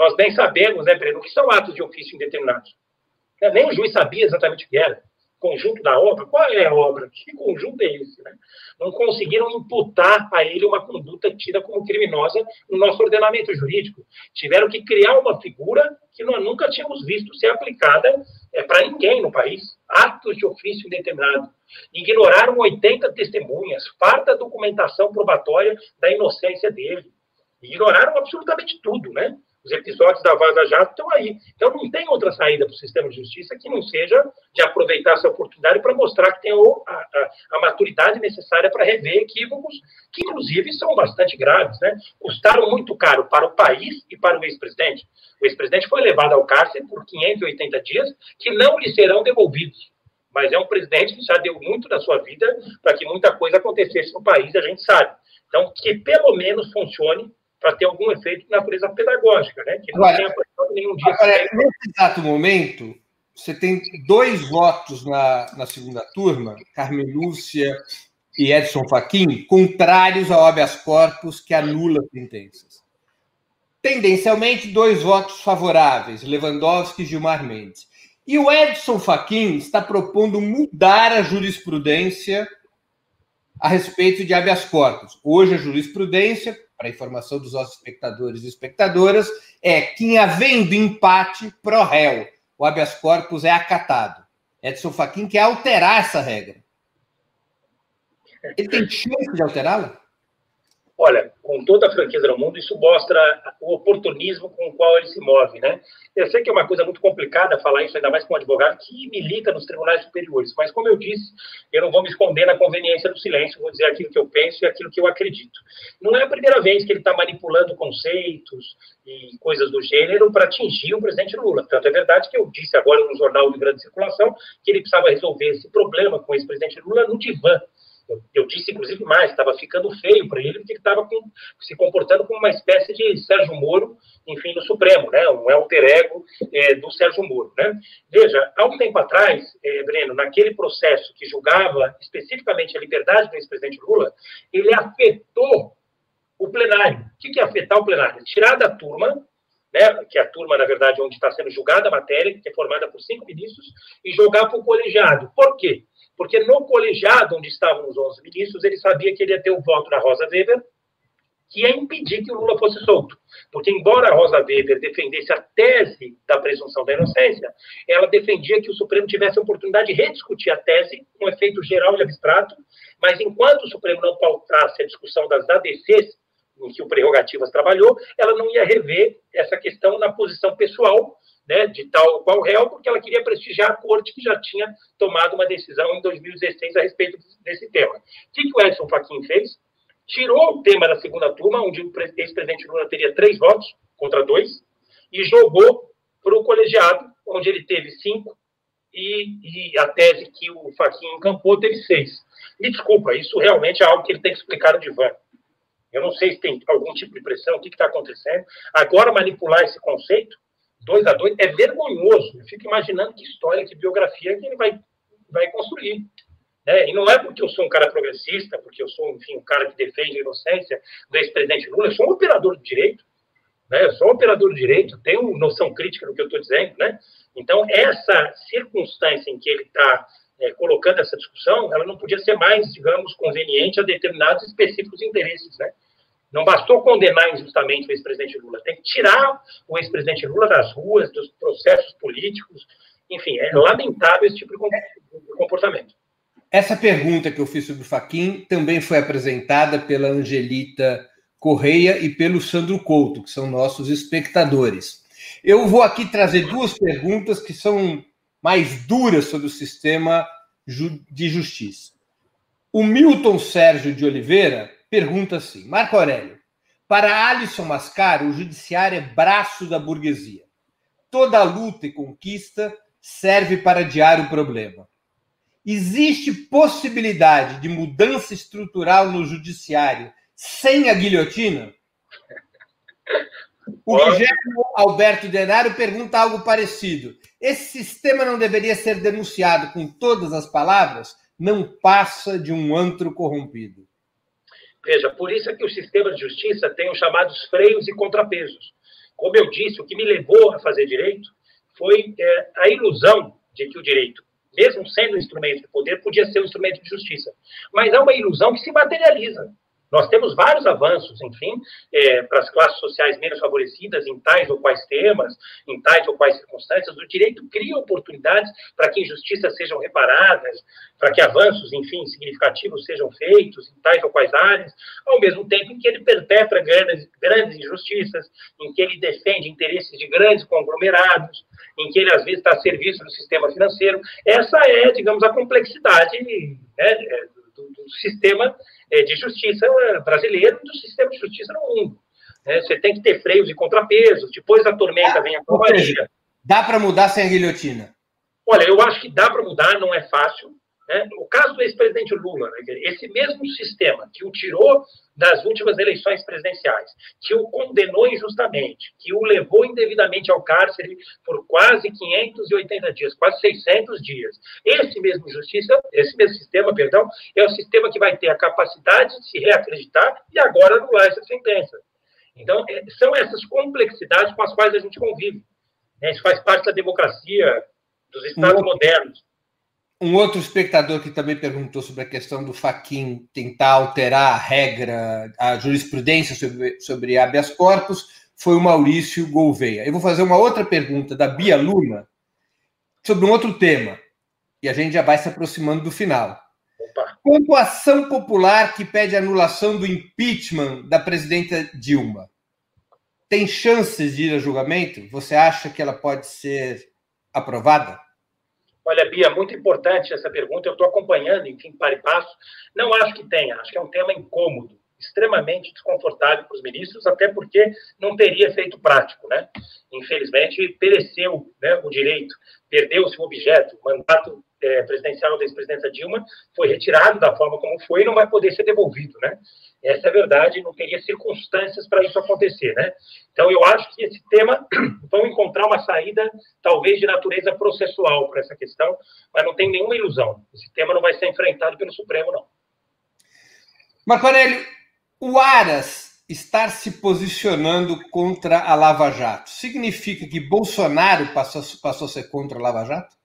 Nós bem sabemos, né, Breno, o que são atos de ofício indeterminados. É, nem o juiz sabia exatamente o que era. Conjunto da obra, qual é a obra? Que conjunto é esse? Né? Não conseguiram imputar a ele uma conduta tida como criminosa no nosso ordenamento jurídico. Tiveram que criar uma figura que nós nunca tínhamos visto ser aplicada é, para ninguém no país. Atos de ofício indeterminado. Ignoraram 80 testemunhas, farta documentação probatória da inocência dele. Ignoraram absolutamente tudo, né? Os episódios da Vaza Jato estão aí. Então, não tem outra saída para o sistema de justiça que não seja de aproveitar essa oportunidade para mostrar que tem a, a, a maturidade necessária para rever equívocos, que, inclusive, são bastante graves. Né? Custaram muito caro para o país e para o ex-presidente. O ex-presidente foi levado ao cárcere por 580 dias, que não lhe serão devolvidos. Mas é um presidente que já deu muito da sua vida para que muita coisa acontecesse no país, a gente sabe. Então, que pelo menos funcione para ter algum efeito na natureza pedagógica, né? Que não agora, tenha nenhum dia. Agora, nesse exato momento, você tem dois votos na, na segunda turma, Carmen Lúcia e Edson Fachin, contrários ao habeas corpus que anula sentenças. Tendencialmente, dois votos favoráveis, Lewandowski e Gilmar Mendes. E o Edson Fachin está propondo mudar a jurisprudência a respeito de habeas corpus. Hoje, a jurisprudência, para informação dos nossos espectadores e espectadoras, é que, havendo empate pro réu, o habeas corpus é acatado. Edson Fachin quer alterar essa regra. Ele tem chance de alterá-la? Olha, com toda a franqueza do mundo, isso mostra o oportunismo com o qual ele se move, né? Eu sei que é uma coisa muito complicada falar isso, ainda mais com um advogado que milita nos tribunais superiores, mas como eu disse, eu não vou me esconder na conveniência do silêncio, vou dizer aquilo que eu penso e aquilo que eu acredito. Não é a primeira vez que ele está manipulando conceitos e coisas do gênero para atingir o presidente Lula. Tanto é verdade que eu disse agora no jornal de grande circulação que ele precisava resolver esse problema com o ex-presidente Lula no divã eu, disse, inclusive, mais, estava ficando feio para ele, porque estava se comportando como uma espécie de Sérgio Moro, enfim, no Supremo, né? um alter ego é, do Sérgio Moro. Né? Veja, há um tempo atrás, é, Breno, naquele processo que julgava especificamente a liberdade do ex-presidente Lula, ele afetou o plenário. O que é afetar o plenário? Tirar da turma né, que é a turma, na verdade, onde está sendo julgada a matéria, que é formada por cinco ministros, e jogar para o colegiado. Por quê? Porque no colegiado onde estavam os 11 ministros, ele sabia que ele ia ter o voto da Rosa Weber, que ia impedir que o Lula fosse solto. Porque, embora a Rosa Weber defendesse a tese da presunção da inocência, ela defendia que o Supremo tivesse a oportunidade de rediscutir a tese, com efeito geral e abstrato, mas enquanto o Supremo não pautasse a discussão das ADCs, em que o Prerrogativas trabalhou, ela não ia rever essa questão na posição pessoal né, de tal qual réu, porque ela queria prestigiar a corte que já tinha tomado uma decisão em 2016 a respeito desse tema. O que, que o Edson Fachin fez? Tirou o tema da segunda turma, onde o ex-presidente Lula teria três votos contra dois, e jogou para o colegiado, onde ele teve cinco, e, e, a tese que o Fachin encampou teve seis. Me desculpa, isso realmente é algo que ele tem que explicar no divã. Eu não sei se tem algum tipo de pressão, o que está acontecendo. Agora, manipular esse conceito dois a dois, é vergonhoso. Eu fico imaginando que história, que biografia que ele vai, vai construir. É, e não é porque eu sou um cara progressista, porque eu sou, enfim, um cara que defende a inocência do ex-presidente Lula, eu sou um operador de direito, né? eu sou um operador de direito, tenho noção crítica do que eu estou dizendo, né? Então, essa circunstância em que ele está é, colocando essa discussão, ela não podia ser mais, digamos, conveniente a determinados específicos interesses, né? Não bastou condenar injustamente o ex-presidente Lula, tem que tirar o ex-presidente Lula das ruas, dos processos políticos. Enfim, é lamentável esse tipo de comportamento. Essa pergunta que eu fiz sobre o Faquin também foi apresentada pela Angelita Correia e pelo Sandro Couto, que são nossos espectadores. Eu vou aqui trazer duas perguntas que são mais duras sobre o sistema de justiça. O Milton Sérgio de Oliveira pergunta assim: Marco Aurélio, para Alisson Mascaro, o judiciário é braço da burguesia. Toda luta e conquista serve para adiar o problema. Existe possibilidade de mudança estrutural no judiciário sem a guilhotina? O Guilherme Alberto Denário pergunta algo parecido. Esse sistema não deveria ser denunciado com todas as palavras? Não passa de um antro corrompido. Veja, por isso é que o sistema de justiça tem os chamados freios e contrapesos. Como eu disse, o que me levou a fazer direito foi é, a ilusão de que o direito, mesmo sendo um instrumento de poder, podia ser um instrumento de justiça. Mas é uma ilusão que se materializa. Nós temos vários avanços, enfim, é, para as classes sociais menos favorecidas em tais ou quais temas, em tais ou quais circunstâncias. O direito cria oportunidades para que injustiças sejam reparadas, para que avanços, enfim, significativos sejam feitos em tais ou quais áreas, ao mesmo tempo em que ele perpetra grandes, grandes injustiças, em que ele defende interesses de grandes conglomerados, em que ele, às vezes, está a serviço do sistema financeiro. Essa é, digamos, a complexidade né, é, do, do sistema é, de justiça brasileiro e do sistema de justiça no mundo. É, você tem que ter freios e contrapesos, depois da tormenta vem a calmaria. Dá para mudar sem a guilhotina? Olha, eu acho que dá para mudar, não é fácil. Né? O caso do ex-presidente Lula, né? esse mesmo sistema que o tirou das últimas eleições presidenciais, que o condenou injustamente, que o levou indevidamente ao cárcere por quase 580 dias, quase 600 dias. Esse mesmo justiça, esse mesmo sistema, perdão, é o sistema que vai ter a capacidade de se reacreditar e agora anular essa sentença. Então, é, são essas complexidades com as quais a gente convive. Né? Isso faz parte da democracia dos Estados modernos. Um outro espectador que também perguntou sobre a questão do Faquin tentar alterar a regra, a jurisprudência sobre, sobre habeas corpus, foi o Maurício Gouveia. Eu vou fazer uma outra pergunta da Bia Luna sobre um outro tema, e a gente já vai se aproximando do final. Opa. Quanto à ação popular que pede anulação do impeachment da presidenta Dilma, tem chances de ir a julgamento? Você acha que ela pode ser aprovada? Olha, Bia, muito importante essa pergunta. Eu estou acompanhando, enfim, para e passo. Não acho que tenha, acho que é um tema incômodo, extremamente desconfortável para os ministros, até porque não teria efeito prático, né? Infelizmente, pereceu né, o direito, perdeu-se o objeto, o mandato é, presidencial da ex-presidenta Dilma foi retirado da forma como foi e não vai poder ser devolvido, né? Essa é a verdade, não teria circunstâncias para isso acontecer, né? Então, eu acho que esse tema, <clears throat> vão encontrar uma saída, talvez de natureza processual para essa questão, mas não tem nenhuma ilusão. Esse tema não vai ser enfrentado pelo Supremo, não. Marco Aurélio, o Aras estar se posicionando contra a Lava Jato significa que Bolsonaro passou, passou a ser contra a Lava Jato?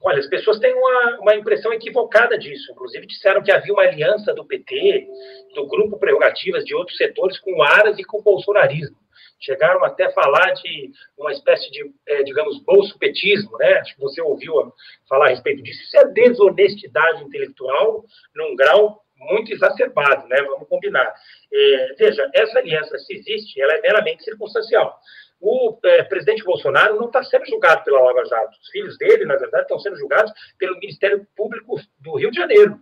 Olha, as pessoas têm uma, uma impressão equivocada disso. Inclusive, disseram que havia uma aliança do PT, do grupo Prerrogativas, de outros setores, com o Aras e com o bolsonarismo. Chegaram até a falar de uma espécie de, é, digamos, bolso-petismo, né? Acho que você ouviu falar a respeito disso. Isso é desonestidade intelectual num grau muito exacerbado, né? Vamos combinar. É, veja, essa aliança, se existe, ela é meramente circunstancial o é, presidente Bolsonaro não está sendo julgado pela Lava Jato. Os filhos dele, na verdade, estão sendo julgados pelo Ministério Público do Rio de Janeiro,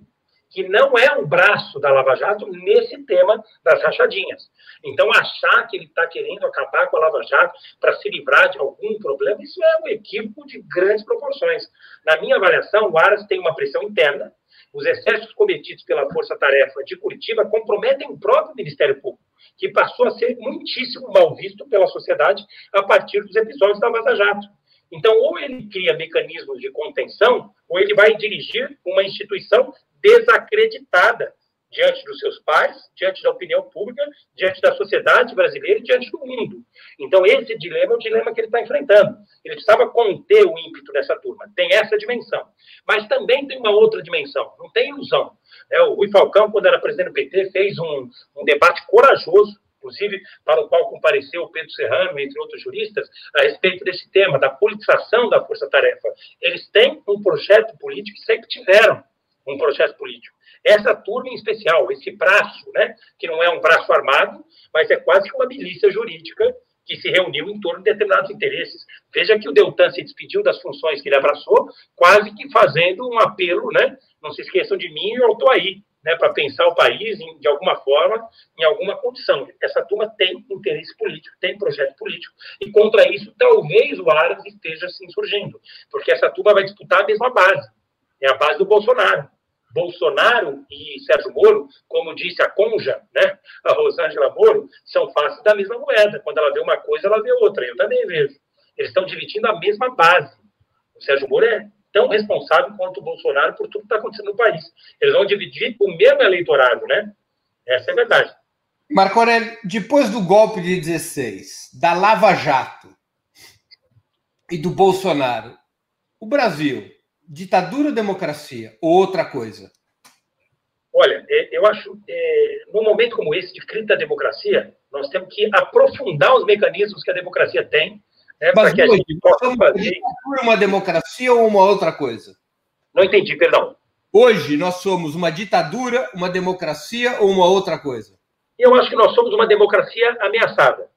que não é um braço da Lava Jato nesse tema das rachadinhas. Então, achar que ele está querendo acabar com a Lava Jato para se livrar de algum problema, isso é um equívoco de grandes proporções. Na minha avaliação, o Aras tem uma pressão interna. Os excessos cometidos pela Força Tarefa de Curitiba comprometem o próprio Ministério Público que passou a ser muitíssimo mal visto pela sociedade a partir dos episódios da Vaza Jato. Então, ou ele cria mecanismos de contenção, ou ele vai dirigir uma instituição desacreditada diante dos seus pais, diante da opinião pública, diante da sociedade brasileira e diante do mundo. Então, esse dilema é o dilema que ele está enfrentando. Ele precisava conter o ímpeto dessa turma. Tem essa dimensão. Mas também tem uma outra dimensão. Não tem ilusão. É, o Rui Falcão, quando era presidente do PT, fez um, um debate corajoso, inclusive para o qual compareceu o Pedro Serrano, entre outros juristas, a respeito desse tema, da politização da força-tarefa. Eles têm um projeto político, sempre tiveram um projeto político. Essa turma em especial, esse braço, né, que não é um braço armado, mas é quase uma milícia jurídica que se reuniu em torno de determinados interesses. Veja que o Deltan se despediu das funções que ele abraçou, quase que fazendo um apelo, né? Não se esqueçam de mim, eu estou aí, né, para pensar o país em, de alguma forma, em alguma condição. Essa turma tem interesse político, tem projeto político. E contra isso, talvez o Aras esteja se insurgindo, porque essa turma vai disputar a mesma base. É a base do Bolsonaro. Bolsonaro e Sérgio Moro, como disse a Conja, né, a Rosângela Moro, são faces da mesma moeda. Quando ela vê uma coisa, ela vê outra. Eu também vejo. Eles estão dividindo a mesma base. O Sérgio Moro é tão responsável quanto o Bolsonaro por tudo que está acontecendo no país. Eles vão dividir o mesmo eleitorado, né? Essa é a verdade. Marco Aurélio, depois do golpe de 16, da Lava Jato e do Bolsonaro, o Brasil ditadura ou democracia? Ou outra coisa? Olha, é, eu acho, é, num momento como esse de crise da democracia, nós temos que aprofundar os mecanismos que a democracia tem, né, para que a gente possa fazer. Uma democracia ou uma outra coisa? Não entendi, perdão. Hoje nós somos uma ditadura, uma democracia ou uma outra coisa? Eu acho que nós somos uma democracia ameaçada.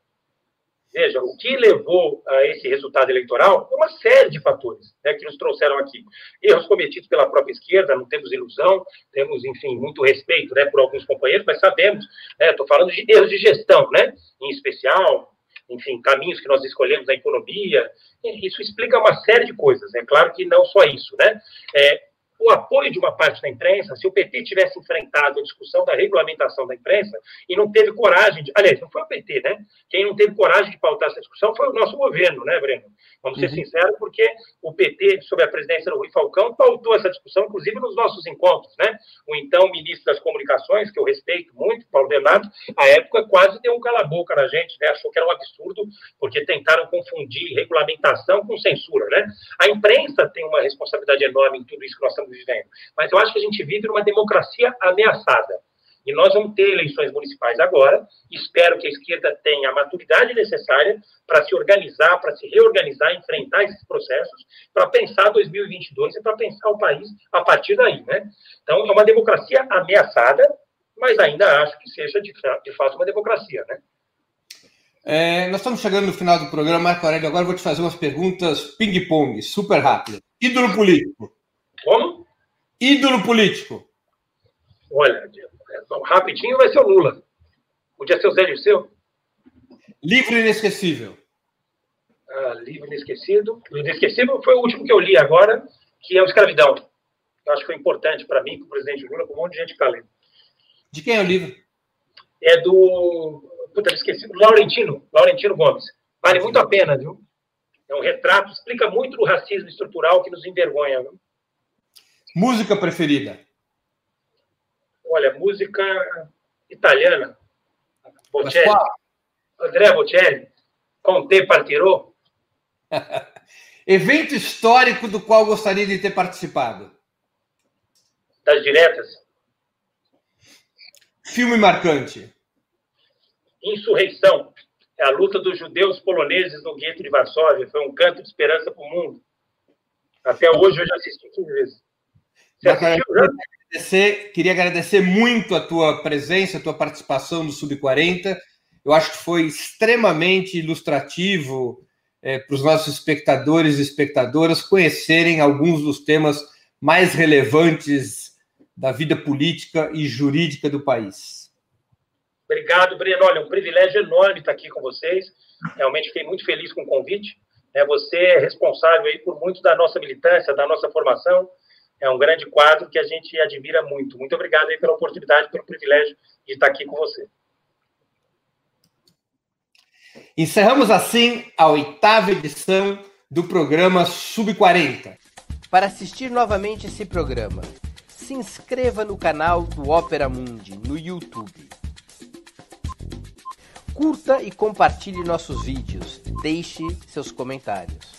Veja, o que levou a esse resultado eleitoral é uma série de fatores né, que nos trouxeram aqui. Erros cometidos pela própria esquerda, não temos ilusão, temos, enfim, muito respeito né, por alguns companheiros, mas sabemos, estou né, falando de erros de gestão, né, em especial, enfim, caminhos que nós escolhemos na economia, isso explica uma série de coisas, é né, claro que não só isso, né? É, o apoio de uma parte da imprensa, se o PT tivesse enfrentado a discussão da regulamentação da imprensa e não teve coragem de. Aliás, não foi o PT, né? Quem não teve coragem de pautar essa discussão foi o nosso governo, né, Breno? Vamos ser uhum. sinceros, porque o PT, sob a presidência do Rui Falcão, pautou essa discussão, inclusive nos nossos encontros, né? O então ministro das Comunicações, que eu respeito muito, Paulo Bernardo, à época quase deu um cala-boca na gente, né? Achou que era um absurdo, porque tentaram confundir regulamentação com censura, né? A imprensa tem uma responsabilidade enorme em tudo isso que nós estamos vivendo, mas eu acho que a gente vive numa democracia ameaçada. E nós vamos ter eleições municipais agora. Espero que a esquerda tenha a maturidade necessária para se organizar, para se reorganizar, enfrentar esses processos, para pensar 2022 e para pensar o país a partir daí. Né? Então, é uma democracia ameaçada, mas ainda acho que seja de, de fato uma democracia. Né? É, nós estamos chegando no final do programa, Marco Aurélio. Agora vou te fazer umas perguntas ping-pong, super rápidas. Ídolo político. Como? Ídolo político. Olha, rapidinho vai ser o Lula. Podia ser o Zé Dirceu. Livro inesquecível. Ah, livro inesquecido. O inesquecível foi o último que eu li agora, que é o Escravidão. Eu acho que foi importante para mim, para o presidente Lula, para um monte de gente que está lendo. De quem é o livro? É do. Puta, esqueci. Laurentino. Laurentino Gomes. Vale muito a pena, viu? É um retrato, explica muito do racismo estrutural que nos envergonha. Viu? Música preferida? Olha, música italiana. Bocelli. André Bocelli. Conte partirou. <laughs> Evento histórico do qual gostaria de ter participado? Das diretas. Filme marcante. Insurreição. É a luta dos judeus poloneses no gueto de Varsóvia. Foi um canto de esperança para o mundo. Até hoje eu já assisti 15 vezes. Já? agradecer, queria agradecer muito a tua presença, a tua participação no Sub-40. Eu acho que foi extremamente ilustrativo é, para os nossos espectadores e espectadoras conhecerem alguns dos temas mais relevantes da vida política e jurídica do país. Obrigado, Breno. Olha, é um privilégio enorme estar aqui com vocês. Realmente fiquei muito feliz com o convite. É, você é responsável aí por muito da nossa militância, da nossa formação é um grande quadro que a gente admira muito. Muito obrigado aí pela oportunidade, pelo privilégio de estar aqui com você. Encerramos assim a oitava edição do programa Sub40. Para assistir novamente esse programa, se inscreva no canal do Opera Mundi no YouTube. Curta e compartilhe nossos vídeos. Deixe seus comentários.